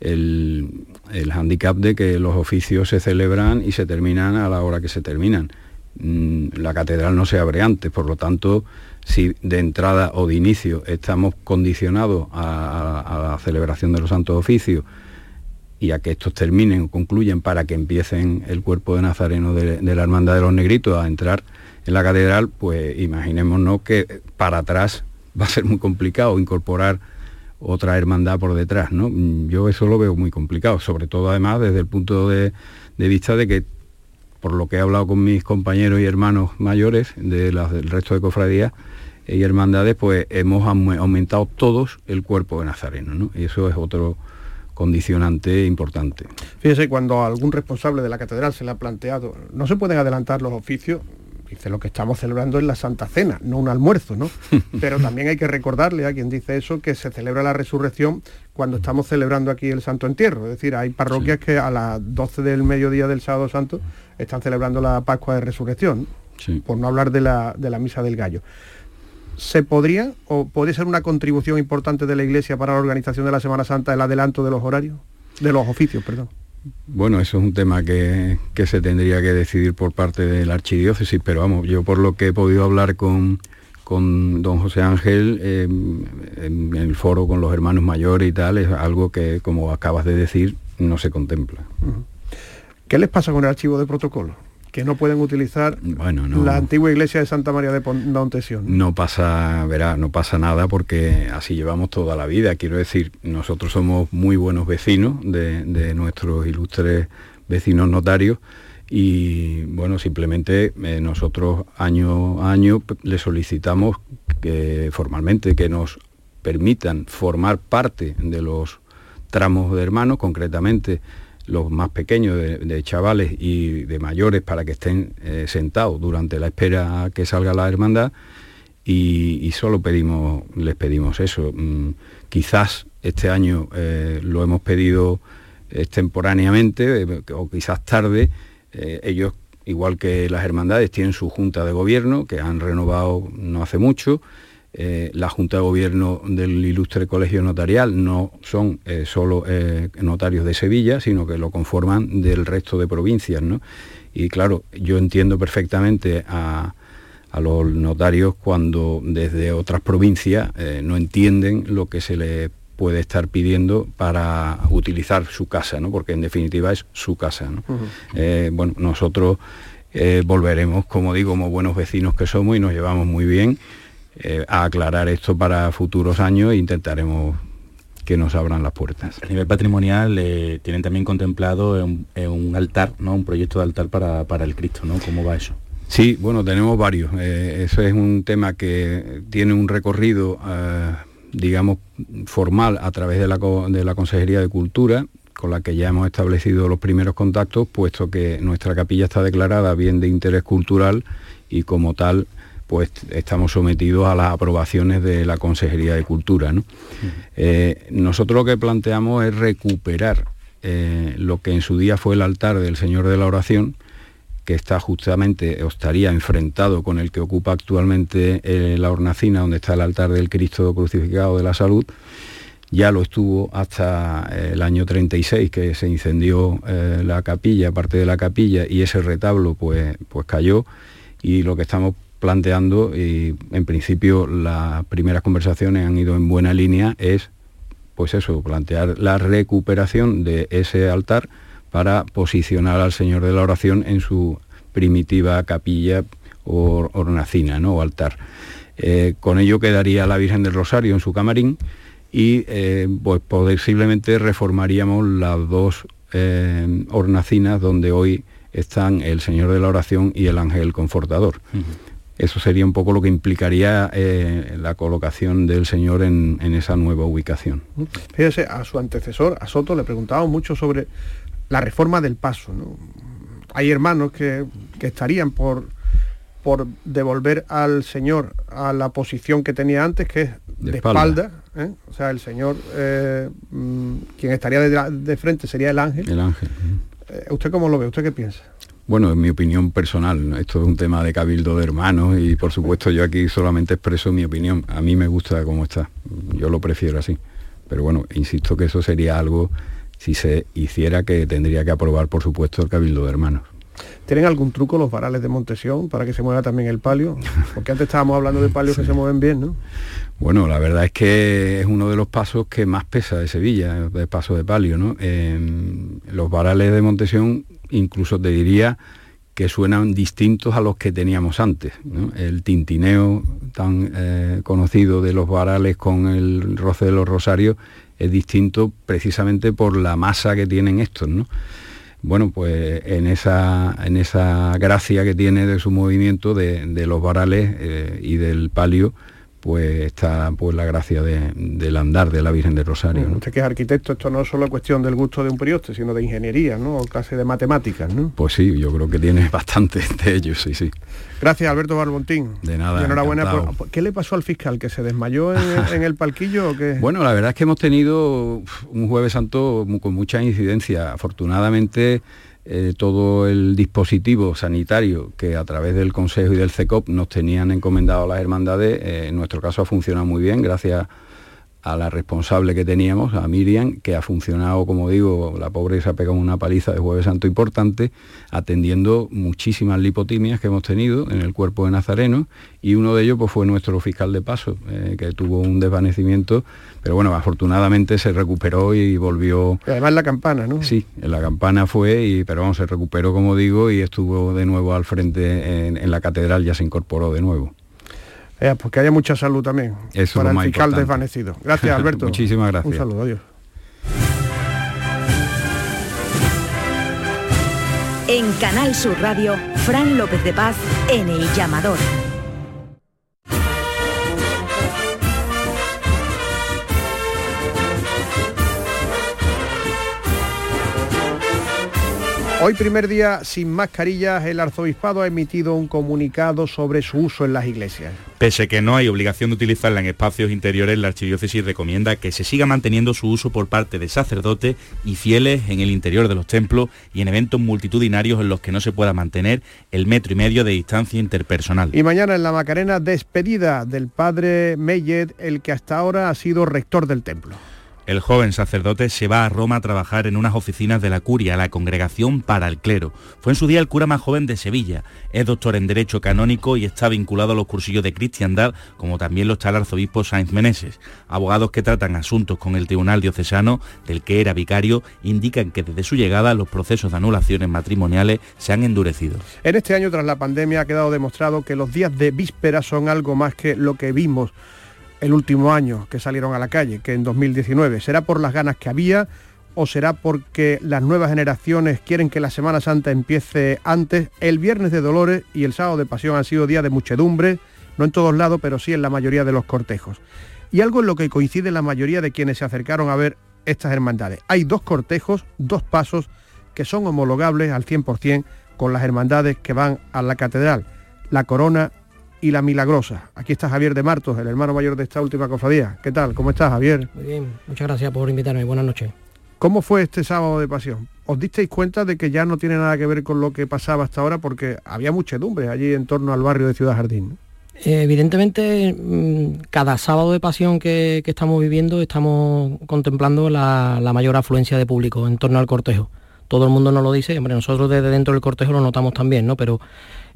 el, el hándicap de que los oficios se celebran y se terminan a la hora que se terminan. Mm, La catedral no se abre antes, por lo tanto, si de entrada o de inicio estamos condicionados a, la celebración de los santos oficios y a que estos terminen o concluyen para que empiecen el cuerpo de Nazareno de, la Hermandad de los Negritos a entrar en la catedral, pues imaginémonos que para atrás *laughs* va a ser muy complicado incorporar otra hermandad por detrás, ¿no? Yo eso lo veo muy complicado, sobre todo además desde el punto de, de vista de que, por lo que he hablado con mis compañeros y hermanos mayores de las del resto de cofradías y hermandades, pues hemos aume- aumentado todos el cuerpo de Nazareno, ¿no? Y eso es otro condicionante importante. Fíjese, cuando algún responsable de la catedral se le ha planteado, no se pueden adelantar los oficios, dice lo que estamos celebrando es la Santa Cena, no un almuerzo, ¿no? *laughs* Pero también hay que recordarle a quien dice eso que se celebra la resurrección cuando estamos celebrando aquí el Santo Entierro. Es decir, hay parroquias que a las 12 del mediodía del Sábado Santo están celebrando la Pascua de Resurrección, por no hablar de la, de la Misa del Gallo. ¿Se podría o podría ser una contribución importante de la Iglesia para la organización de la Semana Santa el adelanto de los horarios? De los oficios, perdón. Bueno, eso es un tema que, que se tendría que decidir por parte de la archidiócesis, pero vamos, yo por lo que he podido hablar con, con don José Ángel eh, en, en el foro con los hermanos mayores y tal, es algo que, como acabas de decir, no se contempla. ¿Qué les pasa con el archivo de protocolo? Que no pueden utilizar Bueno, no, la antigua iglesia de Santa María de Pon- Montesión. no pasa, verá, no pasa nada porque así llevamos toda la vida. Quiero decir, nosotros somos muy buenos vecinos de, de nuestros ilustres vecinos notarios y bueno, simplemente eh, nosotros año a año le solicitamos que formalmente que nos permitan formar parte de los tramos de hermanos, concretamente los más pequeños de, chavales y de mayores para que estén eh, sentados durante la espera a que salga la hermandad y, solo pedimos, les pedimos eso. Mm, quizás este año eh, lo hemos pedido extemporáneamente eh, o quizás tarde. Ellos, igual que las hermandades, tienen su junta de gobierno que han renovado no hace mucho. Eh, la Junta de Gobierno del Ilustre Colegio Notarial no son eh, solo eh, notarios de Sevilla, sino que lo conforman del resto de provincias. ¿no? Y claro, yo entiendo perfectamente a, a los notarios cuando desde otras provincias no entienden lo que se les puede estar pidiendo para utilizar su casa, ¿no? porque en definitiva es su casa. ¿no? Bueno, nosotros volveremos, como digo, como buenos vecinos que somos y nos llevamos muy bien, eh, a aclarar esto para futuros años e intentaremos que nos abran las puertas. A nivel patrimonial eh, tienen también contemplado un, un altar, ¿no? Un proyecto de altar para, para el Cristo, ¿no? ¿Cómo va eso? Sí, bueno, tenemos varios. Eh, eso es un tema que tiene un recorrido, eh, digamos, formal a través de la, de la Consejería de Cultura, con la que ya hemos establecido los primeros contactos, puesto que nuestra capilla está declarada bien de interés cultural y como tal, pues estamos sometidos a las aprobaciones de la Consejería de Cultura. ¿no? Eh, nosotros lo que planteamos es recuperar eh, lo que en su día fue el altar del Señor de la Oración, que está justamente, o estaría enfrentado con el que ocupa actualmente eh, la hornacina, donde está el altar del Cristo crucificado de la salud. Ya lo estuvo hasta el año 36, que se incendió eh, la capilla, parte de la capilla, y ese retablo pues, pues cayó. Y lo que estamos planteando, y en principio las primeras conversaciones han ido en buena línea, es pues eso, plantear la recuperación de ese altar para posicionar al Señor de la Oración en su primitiva capilla o hornacina, ¿no? o altar. Eh, con ello quedaría la Virgen del Rosario en su camarín y eh, pues posiblemente reformaríamos las dos eh, hornacinas donde hoy están el Señor de la Oración y el Ángel Confortador. Eso sería un poco lo que implicaría eh, la colocación del Señor en, en esa nueva ubicación. Fíjese, a su antecesor, a Soto, le preguntábamos mucho sobre la reforma del paso. ¿no? Hay hermanos que, que estarían por, por devolver al Señor a la posición que tenía antes, que es de, De espalda. espalda. ¿eh? O sea, el Señor, eh, mm, quien estaría de, de frente sería el ángel. El ángel. ¿Usted cómo lo ve? ¿Usted qué piensa? Bueno, en mi opinión personal, esto es un tema de cabildo de hermanos y por supuesto yo aquí solamente expreso mi opinión. A mí me gusta cómo está, yo lo prefiero así. Pero bueno, insisto que eso sería algo, si se hiciera, que tendría que aprobar por supuesto el cabildo de hermanos. ¿Tienen algún truco los varales de Montesión para que se mueva también el palio? Porque antes estábamos hablando de palios *laughs* que se mueven bien, ¿no? Bueno, la verdad es que es uno de los pasos que más pesa de Sevilla, el paso de palio, ¿no? Eh, los varales de Montesión incluso te diría que suenan distintos a los que teníamos antes. El tintineo tan eh, conocido de los varales con el roce de los rosarios es distinto precisamente por la masa que tienen estos, ¿no? Bueno, pues en esa, en esa gracia que tiene de su movimiento de, de los varales eh, y del palio, pues está pues la gracia de- del andar de la Virgen del Rosario. ¿no? Usted que es arquitecto, esto no es solo cuestión del gusto de un prioste, sino de ingeniería, ¿no? O casi de matemáticas, ¿no? Pues sí, yo creo que tiene *laughs* bastante de ellos, sí, sí. Gracias, Alberto Barbontín. De nada, Y enhorabuena. encantado. por- ¿Qué le pasó al fiscal? ¿Que se desmayó en, en el palquillo o qué? *laughs* Bueno, la verdad es que hemos tenido un jueves santo con mucha incidencia. Afortunadamente, eh, todo el dispositivo sanitario que a través del Consejo y del CECOP nos tenían encomendado las hermandades, eh, en nuestro caso ha funcionado muy bien, gracias a la responsable que teníamos, a Miriam, que ha funcionado, como digo, la pobre se ha pegado una paliza de jueves santo importante, atendiendo muchísimas lipotimias que hemos tenido en el cuerpo de Nazareno, y uno de ellos pues, fue nuestro fiscal de paso, eh, que tuvo un desvanecimiento, pero bueno, afortunadamente se recuperó y volvió... Y además la campana, ¿no? Sí, la campana fue, y, pero vamos, se recuperó, como digo, y estuvo de nuevo al frente en, en la catedral, ya se incorporó de nuevo. Eh, pues que haya mucha salud también Eso es para el fiscal importante. desvanecido. Gracias, *laughs* Alberto. Muchísimas gracias. Un saludo, adiós. En Canal Sur Radio, Fran López de Paz en El Llamador. Hoy primer día sin mascarillas, el arzobispado ha emitido un comunicado sobre su uso en las iglesias. Pese que no hay obligación de utilizarla en espacios interiores, la archidiócesis recomienda que se siga manteniendo su uso por parte de sacerdotes y fieles en el interior de los templos y en eventos multitudinarios en los que no se pueda mantener el metro y medio de distancia interpersonal. Y mañana en la Macarena, despedida del padre Mellet, el que hasta ahora ha sido rector del templo. El joven sacerdote se va a Roma a trabajar en unas oficinas de la curia, la Congregación para el Clero. Fue en su día el cura más joven de Sevilla. Es doctor en Derecho Canónico y está vinculado a los cursillos de cristiandad, como también lo está el arzobispo Sáenz Meneses. Abogados que tratan asuntos con el Tribunal Diocesano, del que era vicario, indican que desde su llegada los procesos de anulaciones matrimoniales se han endurecido. En este año, tras la pandemia, ha quedado demostrado que los días de víspera son algo más que lo que vimos el último año que salieron a la calle, que en 2019. ¿Será por las ganas que había o será porque las nuevas generaciones quieren que la Semana Santa empiece antes? El viernes de Dolores y el sábado de Pasión han sido días de muchedumbre, no en todos lados, pero sí en la mayoría de los cortejos. Y algo en lo que coincide la mayoría de quienes se acercaron a ver estas hermandades. Hay dos cortejos, dos pasos que son homologables al 100% con las hermandades que van a la catedral, la corona y la Milagrosa. Aquí está Javier de Martos, el hermano mayor de esta última cofradía. ¿Qué tal? ¿Cómo estás, Javier? Muy bien, muchas gracias por invitarme. Buenas noches. ¿Cómo fue este sábado de pasión? ¿Os disteis cuenta de que ya no tiene nada que ver con lo que pasaba hasta ahora? Porque había muchedumbre allí en torno al barrio de Ciudad Jardín. Eh, evidentemente, mm, cada sábado de pasión que, estamos viviendo estamos contemplando la, la, mayor afluencia de público en torno al cortejo. Todo el mundo nos lo dice, hombre, nosotros desde dentro del cortejo lo notamos también, ¿no? Pero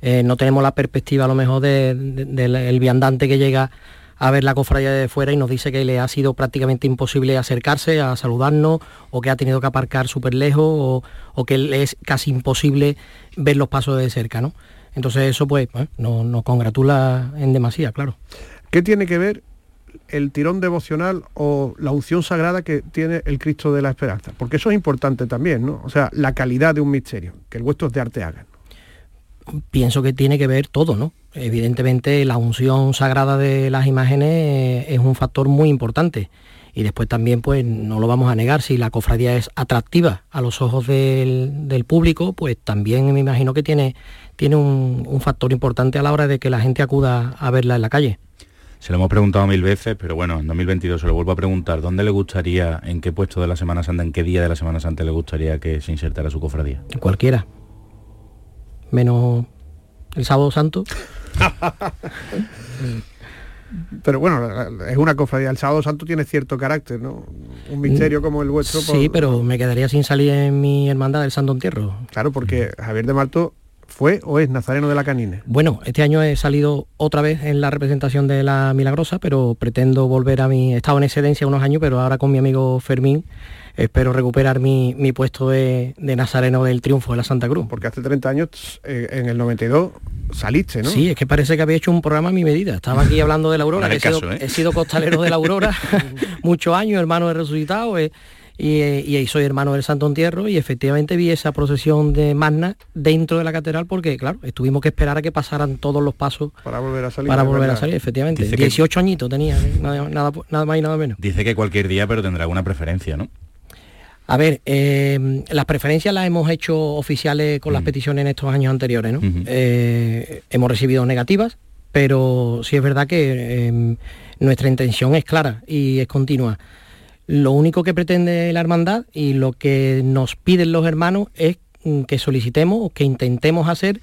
eh, no tenemos la perspectiva a lo mejor del viandante que llega a ver la cofradía de fuera y nos dice que le ha sido prácticamente imposible acercarse a saludarnos o que ha tenido que aparcar súper lejos o, que es casi imposible ver los pasos de cerca, ¿no? Entonces eso pues, nos, congratula en demasía, claro. ¿Qué tiene que ver el tirón devocional o la unción sagrada que tiene el Cristo de la Esperanza? Porque eso es importante también, ¿no? O sea, la calidad de un misterio, que el vuestro es de Arteaga pienso que tiene que ver todo, ¿no? Evidentemente la unción sagrada de las imágenes eh, es un factor muy importante. Y después también, pues no lo vamos a negar, si la cofradía es atractiva a los ojos del, público, pues también me imagino que tiene, tiene un, factor importante a la hora de que la gente acuda a verla en la calle. Se lo hemos preguntado mil veces, pero bueno, en 2022 se lo vuelvo a preguntar. ¿Dónde le gustaría, en qué puesto de la Semana Santa, en qué día de la Semana Santa le gustaría que se insertara su cofradía? Cualquiera menos el sábado santo. *laughs* pero bueno, es una cofradía. El sábado santo tiene cierto carácter, ¿no? Un misterio como el vuestro. Sí, pero me quedaría sin salir en mi hermandad del Santo Entierro. Claro, porque Javier de Marto fue o es nazareno de la Canine. Bueno, este año he salido otra vez en la representación de la Milagrosa, pero pretendo volver a mi... He estado en excedencia unos años, pero ahora con mi amigo Fermín espero recuperar mi, puesto de, Nazareno del Triunfo de la Santa Cruz. Porque hace 30 años, eh, en el 92, saliste, ¿no? Sí, es que parece que había hecho un programa a mi medida. Estaba aquí hablando de la Aurora, he, sido, ¿eh? he, sido, costalero de la Aurora *laughs* muchos años, hermano de resucitado. Eh, y, y, soy hermano del Santo Entierro y efectivamente vi esa procesión de Magna dentro de la catedral porque, claro, tuvimos que esperar a que pasaran todos los pasos para volver a salir. Para volver a salir, efectivamente. 18 añitos tenía, nada, nada, nada, más y nada menos. Dice que cualquier día, pero tendrá alguna preferencia, ¿no? A ver, eh, las preferencias las hemos hecho oficiales con las mm. peticiones en estos años anteriores, ¿no? Eh, hemos recibido negativas, pero sí es verdad que nuestra intención es clara y es continua. Lo único que pretende la hermandad y lo que nos piden los hermanos es mm, que solicitemos o que intentemos hacer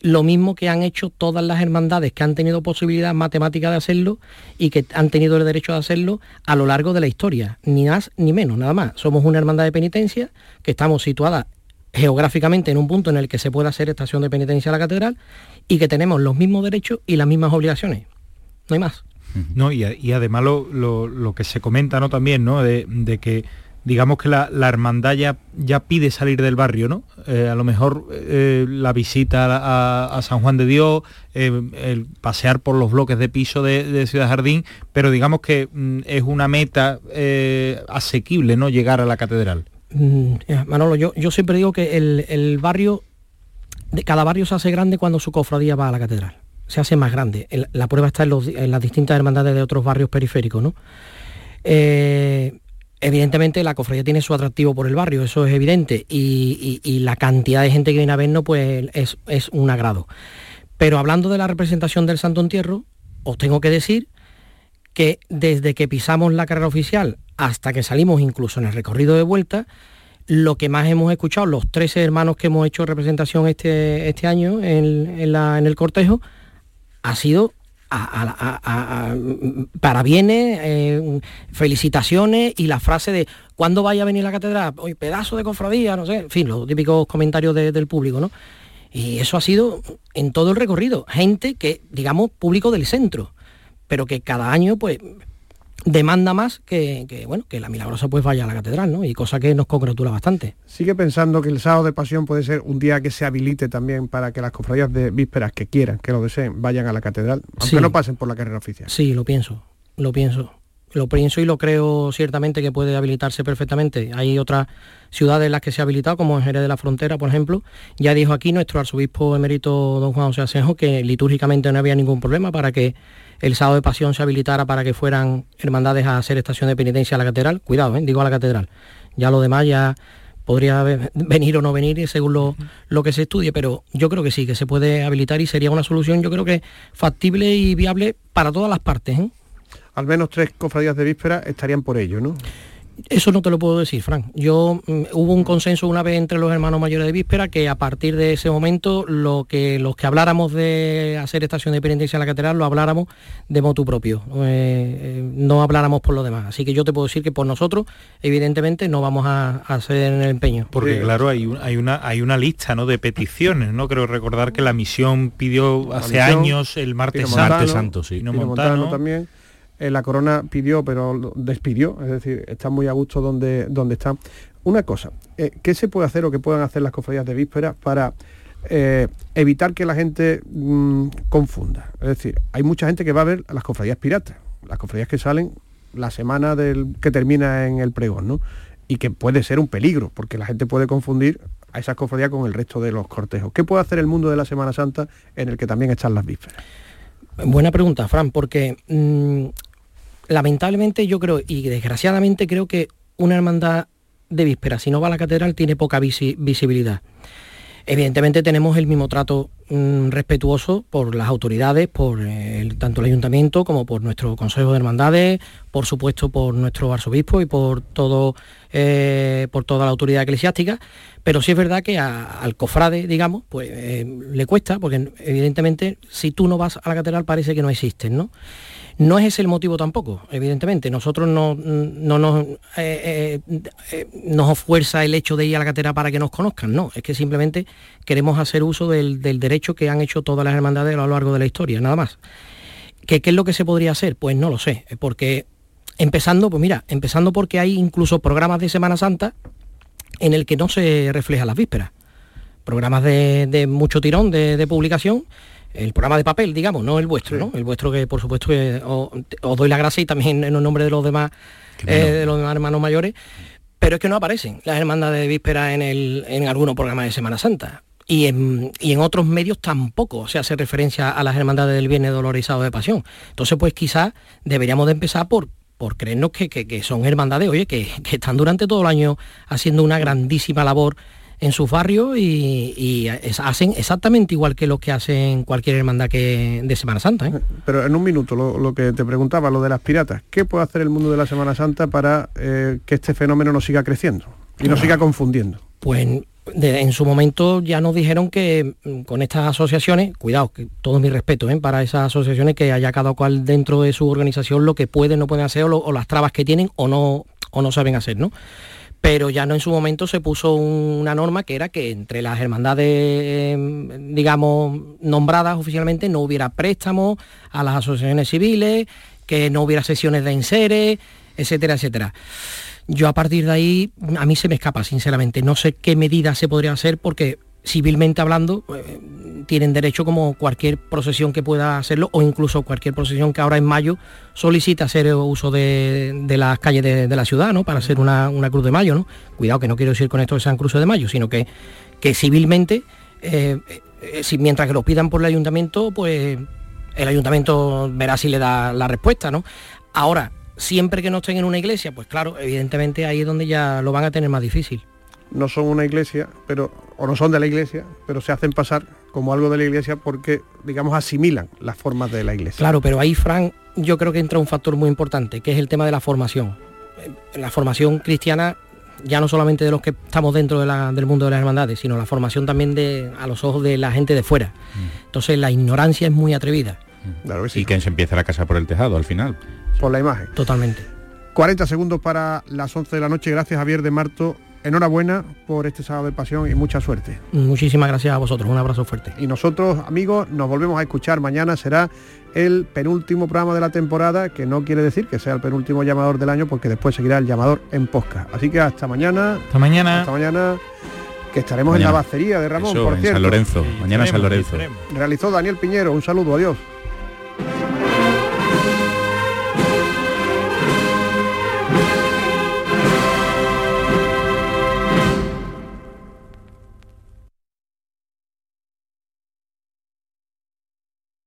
lo mismo que han hecho todas las hermandades que han tenido posibilidad matemática de hacerlo y que han tenido el derecho de hacerlo a lo largo de la historia, ni más ni menos, nada más. Somos una hermandad de penitencia que estamos situadas geográficamente en un punto en el que se puede hacer estación de penitencia a la catedral y que tenemos los mismos derechos y las mismas obligaciones. No hay más. No, y, además lo, que se comenta ¿no? también, ¿no? de que digamos que la, hermandad ya, pide salir del barrio, ¿no? Eh, a lo mejor eh, la visita a, San Juan de Dios, eh, el pasear por los bloques de piso de, Ciudad Jardín, pero digamos que mm, es una meta asequible, ¿no? Llegar a la catedral. Mm, Manolo, yo, yo siempre digo que el, barrio, de cada barrio se hace grande cuando su cofradía va a la catedral. Se hace más grande. la prueba está en, las distintas hermandades de otros barrios periféricos, ¿no? Evidentemente la cofradía tiene su atractivo por el barrio, eso es evidente, y, la cantidad de gente que viene a vernos pues es, un agrado. Pero hablando de la representación del Santo Entierro, os tengo que decir que desde que pisamos la carrera oficial hasta que salimos incluso en el recorrido de vuelta, lo que más hemos escuchado, los 13 hermanos que hemos hecho representación este, este año en el cortejo, ha sido para bienes, eh, felicitaciones y la frase de ¿cuándo vaya a venir la catedral? Pedazo de cofradía, no sé, en fin, los típicos comentarios del público, ¿no? Y eso ha sido en todo el recorrido, gente que, digamos, público del centro, pero que cada año, pues, demanda más que, bueno que la milagrosa pues vaya a la catedral ¿no? y cosa que nos congratula bastante. Sigue pensando que el sábado de pasión puede ser un día que se habilite también para que las cofradías de vísperas que quieran que lo deseen vayan a la catedral aunque no pasen por la carrera oficial. Sí lo pienso lo pienso lo pienso y lo creo ciertamente que puede habilitarse perfectamente. Hay otras ciudades en las que se ha habilitado, como en Jerez de la Frontera, por ejemplo. Ya dijo aquí nuestro arzobispo emérito don Juan José Asenjo que litúrgicamente no había ningún problema para que el sábado de pasión se habilitara para que fueran hermandades a hacer estación de penitencia a la catedral. Cuidado, ¿eh? digo a la catedral. Ya lo demás ya podría *laughs* venir o no venir según lo, lo, que se estudie, pero yo creo que sí, que se puede habilitar y sería una solución, yo creo que factible y viable para todas las partes. ¿eh? Al menos tres cofradías de víspera estarían por ello, ¿no? Eso no te lo puedo decir, Frank. Yo mm, hubo un consenso una vez entre los hermanos mayores de Víspera que a partir de ese momento lo que los que habláramos de hacer estación de penitencia en la catedral lo habláramos de motu propio, eh, eh, no habláramos por los demás. Así que yo te puedo decir que por nosotros, evidentemente, no vamos a, hacer en el empeño. Porque claro, hay, hay, una hay una lista ¿no? de peticiones, ¿no? Creo recordar que la misión pidió hace años el martes, santo, sí. también eh, la corona pidió, pero despidió, es decir, está muy a gusto donde, donde está. Una cosa, eh, ¿qué se puede hacer o qué puedan hacer las cofradías de víspera para eh, evitar que la gente mm, confunda? Es decir, hay mucha gente que va a ver las cofradías piratas, las cofradías que salen la semana del, que termina en el pregón, ¿no? Y que puede ser un peligro, porque la gente puede confundir a esas cofradías con el resto de los cortejos. ¿Qué puede hacer el mundo de la Semana Santa en el que también están las vísperas? Buena pregunta, Fran, porque mm, lamentablemente yo creo, y desgraciadamente creo que una hermandad de víspera, si no va a la catedral, tiene poca visibilidad. Evidentemente tenemos el mismo trato mm, respetuoso por las autoridades, por tanto el ayuntamiento como por nuestro Consejo de Hermandades, por supuesto por nuestro arzobispo y por todo eh, por toda la autoridad eclesiástica, pero sí es verdad que al cofrade, digamos, pues eh, le cuesta, porque evidentemente si tú no vas a la catedral parece que no existen, ¿no? No es ese el motivo tampoco, evidentemente. Nosotros no, nos, eh, eh, eh, nos fuerza el hecho de ir a la catedral para que nos conozcan, no. Es que simplemente queremos hacer uso del, derecho que han hecho todas las hermandades a lo largo de la historia, nada más. ¿Qué, es lo que se podría hacer? Pues no lo sé, porque empezando, pues mira, empezando porque hay incluso programas de Semana Santa en el que no se refleja las vísperas. Programas de, mucho tirón de publicación el programa de papel, digamos, no el vuestro, ¿no? El vuestro que por supuesto que os, doy la gracia y también en el nombre de los demás, eh, de los demás hermanos mayores, pero es que no aparecen las hermandades de víspera en, el, en algunos programas de Semana Santa. Y en, otros medios tampoco se hace referencia a las hermandades del Viernes Dolorizado de Pasión. Entonces, pues quizás deberíamos de empezar por, por creernos que, que, son hermandades, oye, que, que, están durante todo el año haciendo una grandísima labor en sus barrios y, hacen exactamente igual que lo que hacen cualquier hermandad que de Semana Santa. ¿eh? Pero en un minuto, lo, que te preguntaba, lo de las piratas, ¿qué puede hacer el mundo de la Semana Santa para eh, que este fenómeno no siga creciendo y no siga confundiendo? Pues en su momento ya nos dijeron que mm, con estas asociaciones, cuidado, que todo mi respeto ¿eh? para esas asociaciones que haya cada cual dentro de su organización lo que pueden, no pueden hacer o, o las trabas que tienen o no, o no saben hacer, ¿no? Pero ya no en su momento se puso una norma que era que entre las hermandades, em, digamos, nombradas oficialmente no hubiera préstamos a las asociaciones civiles, que no hubiera sesiones de enseres, etcétera, etcétera. Yo a partir de ahí, a mí se me escapa, sinceramente. No sé qué medidas se podría hacer porque civilmente hablando, eh, tienen derecho como cualquier procesión que pueda hacerlo o incluso cualquier procesión que ahora en mayo solicita hacer uso de, las calles de, la ciudad, ¿no? Para hacer una, cruz de mayo, ¿no? Cuidado que no quiero decir con esto que sean cruces de mayo, sino que, civilmente, eh, eh, mientras que lo pidan por el ayuntamiento, pues el ayuntamiento verá si le da la respuesta, ¿no? Ahora, siempre que no estén en una iglesia, pues claro, evidentemente ahí es donde ya lo van a tener más difícil no son una iglesia, pero, o no son de la iglesia, pero se hacen pasar como algo de la iglesia porque, digamos, asimilan las formas de la iglesia. Claro, pero ahí, Fran, yo creo que entra un factor muy importante, que es el tema de la formación. La formación cristiana, ya no solamente de los que estamos dentro del mundo de las hermandades, sino la formación también de, a los ojos de la gente de fuera. Mm. Entonces la ignorancia es muy atrevida. Claro que sí. Y que se empiece la casa por el tejado al final. Por la imagen. Totalmente. 40 segundos para las 11 de la noche. Gracias Javier de Marto. Enhorabuena por este sábado de pasión y mucha suerte. Muchísimas gracias a vosotros. Un abrazo fuerte. Y nosotros, amigos, nos volvemos a escuchar mañana. Será el penúltimo programa de la temporada, que no quiere decir que sea el penúltimo llamador del año, porque después seguirá el llamador en posca. Así que hasta mañana. Hasta mañana. Hasta mañana. Que estaremos Mañana. en la bacería de Ramón, Eso, por en cierto. San Lorenzo. Mañana en San Lorenzo. Realizó Daniel Piñero. Un saludo, adiós.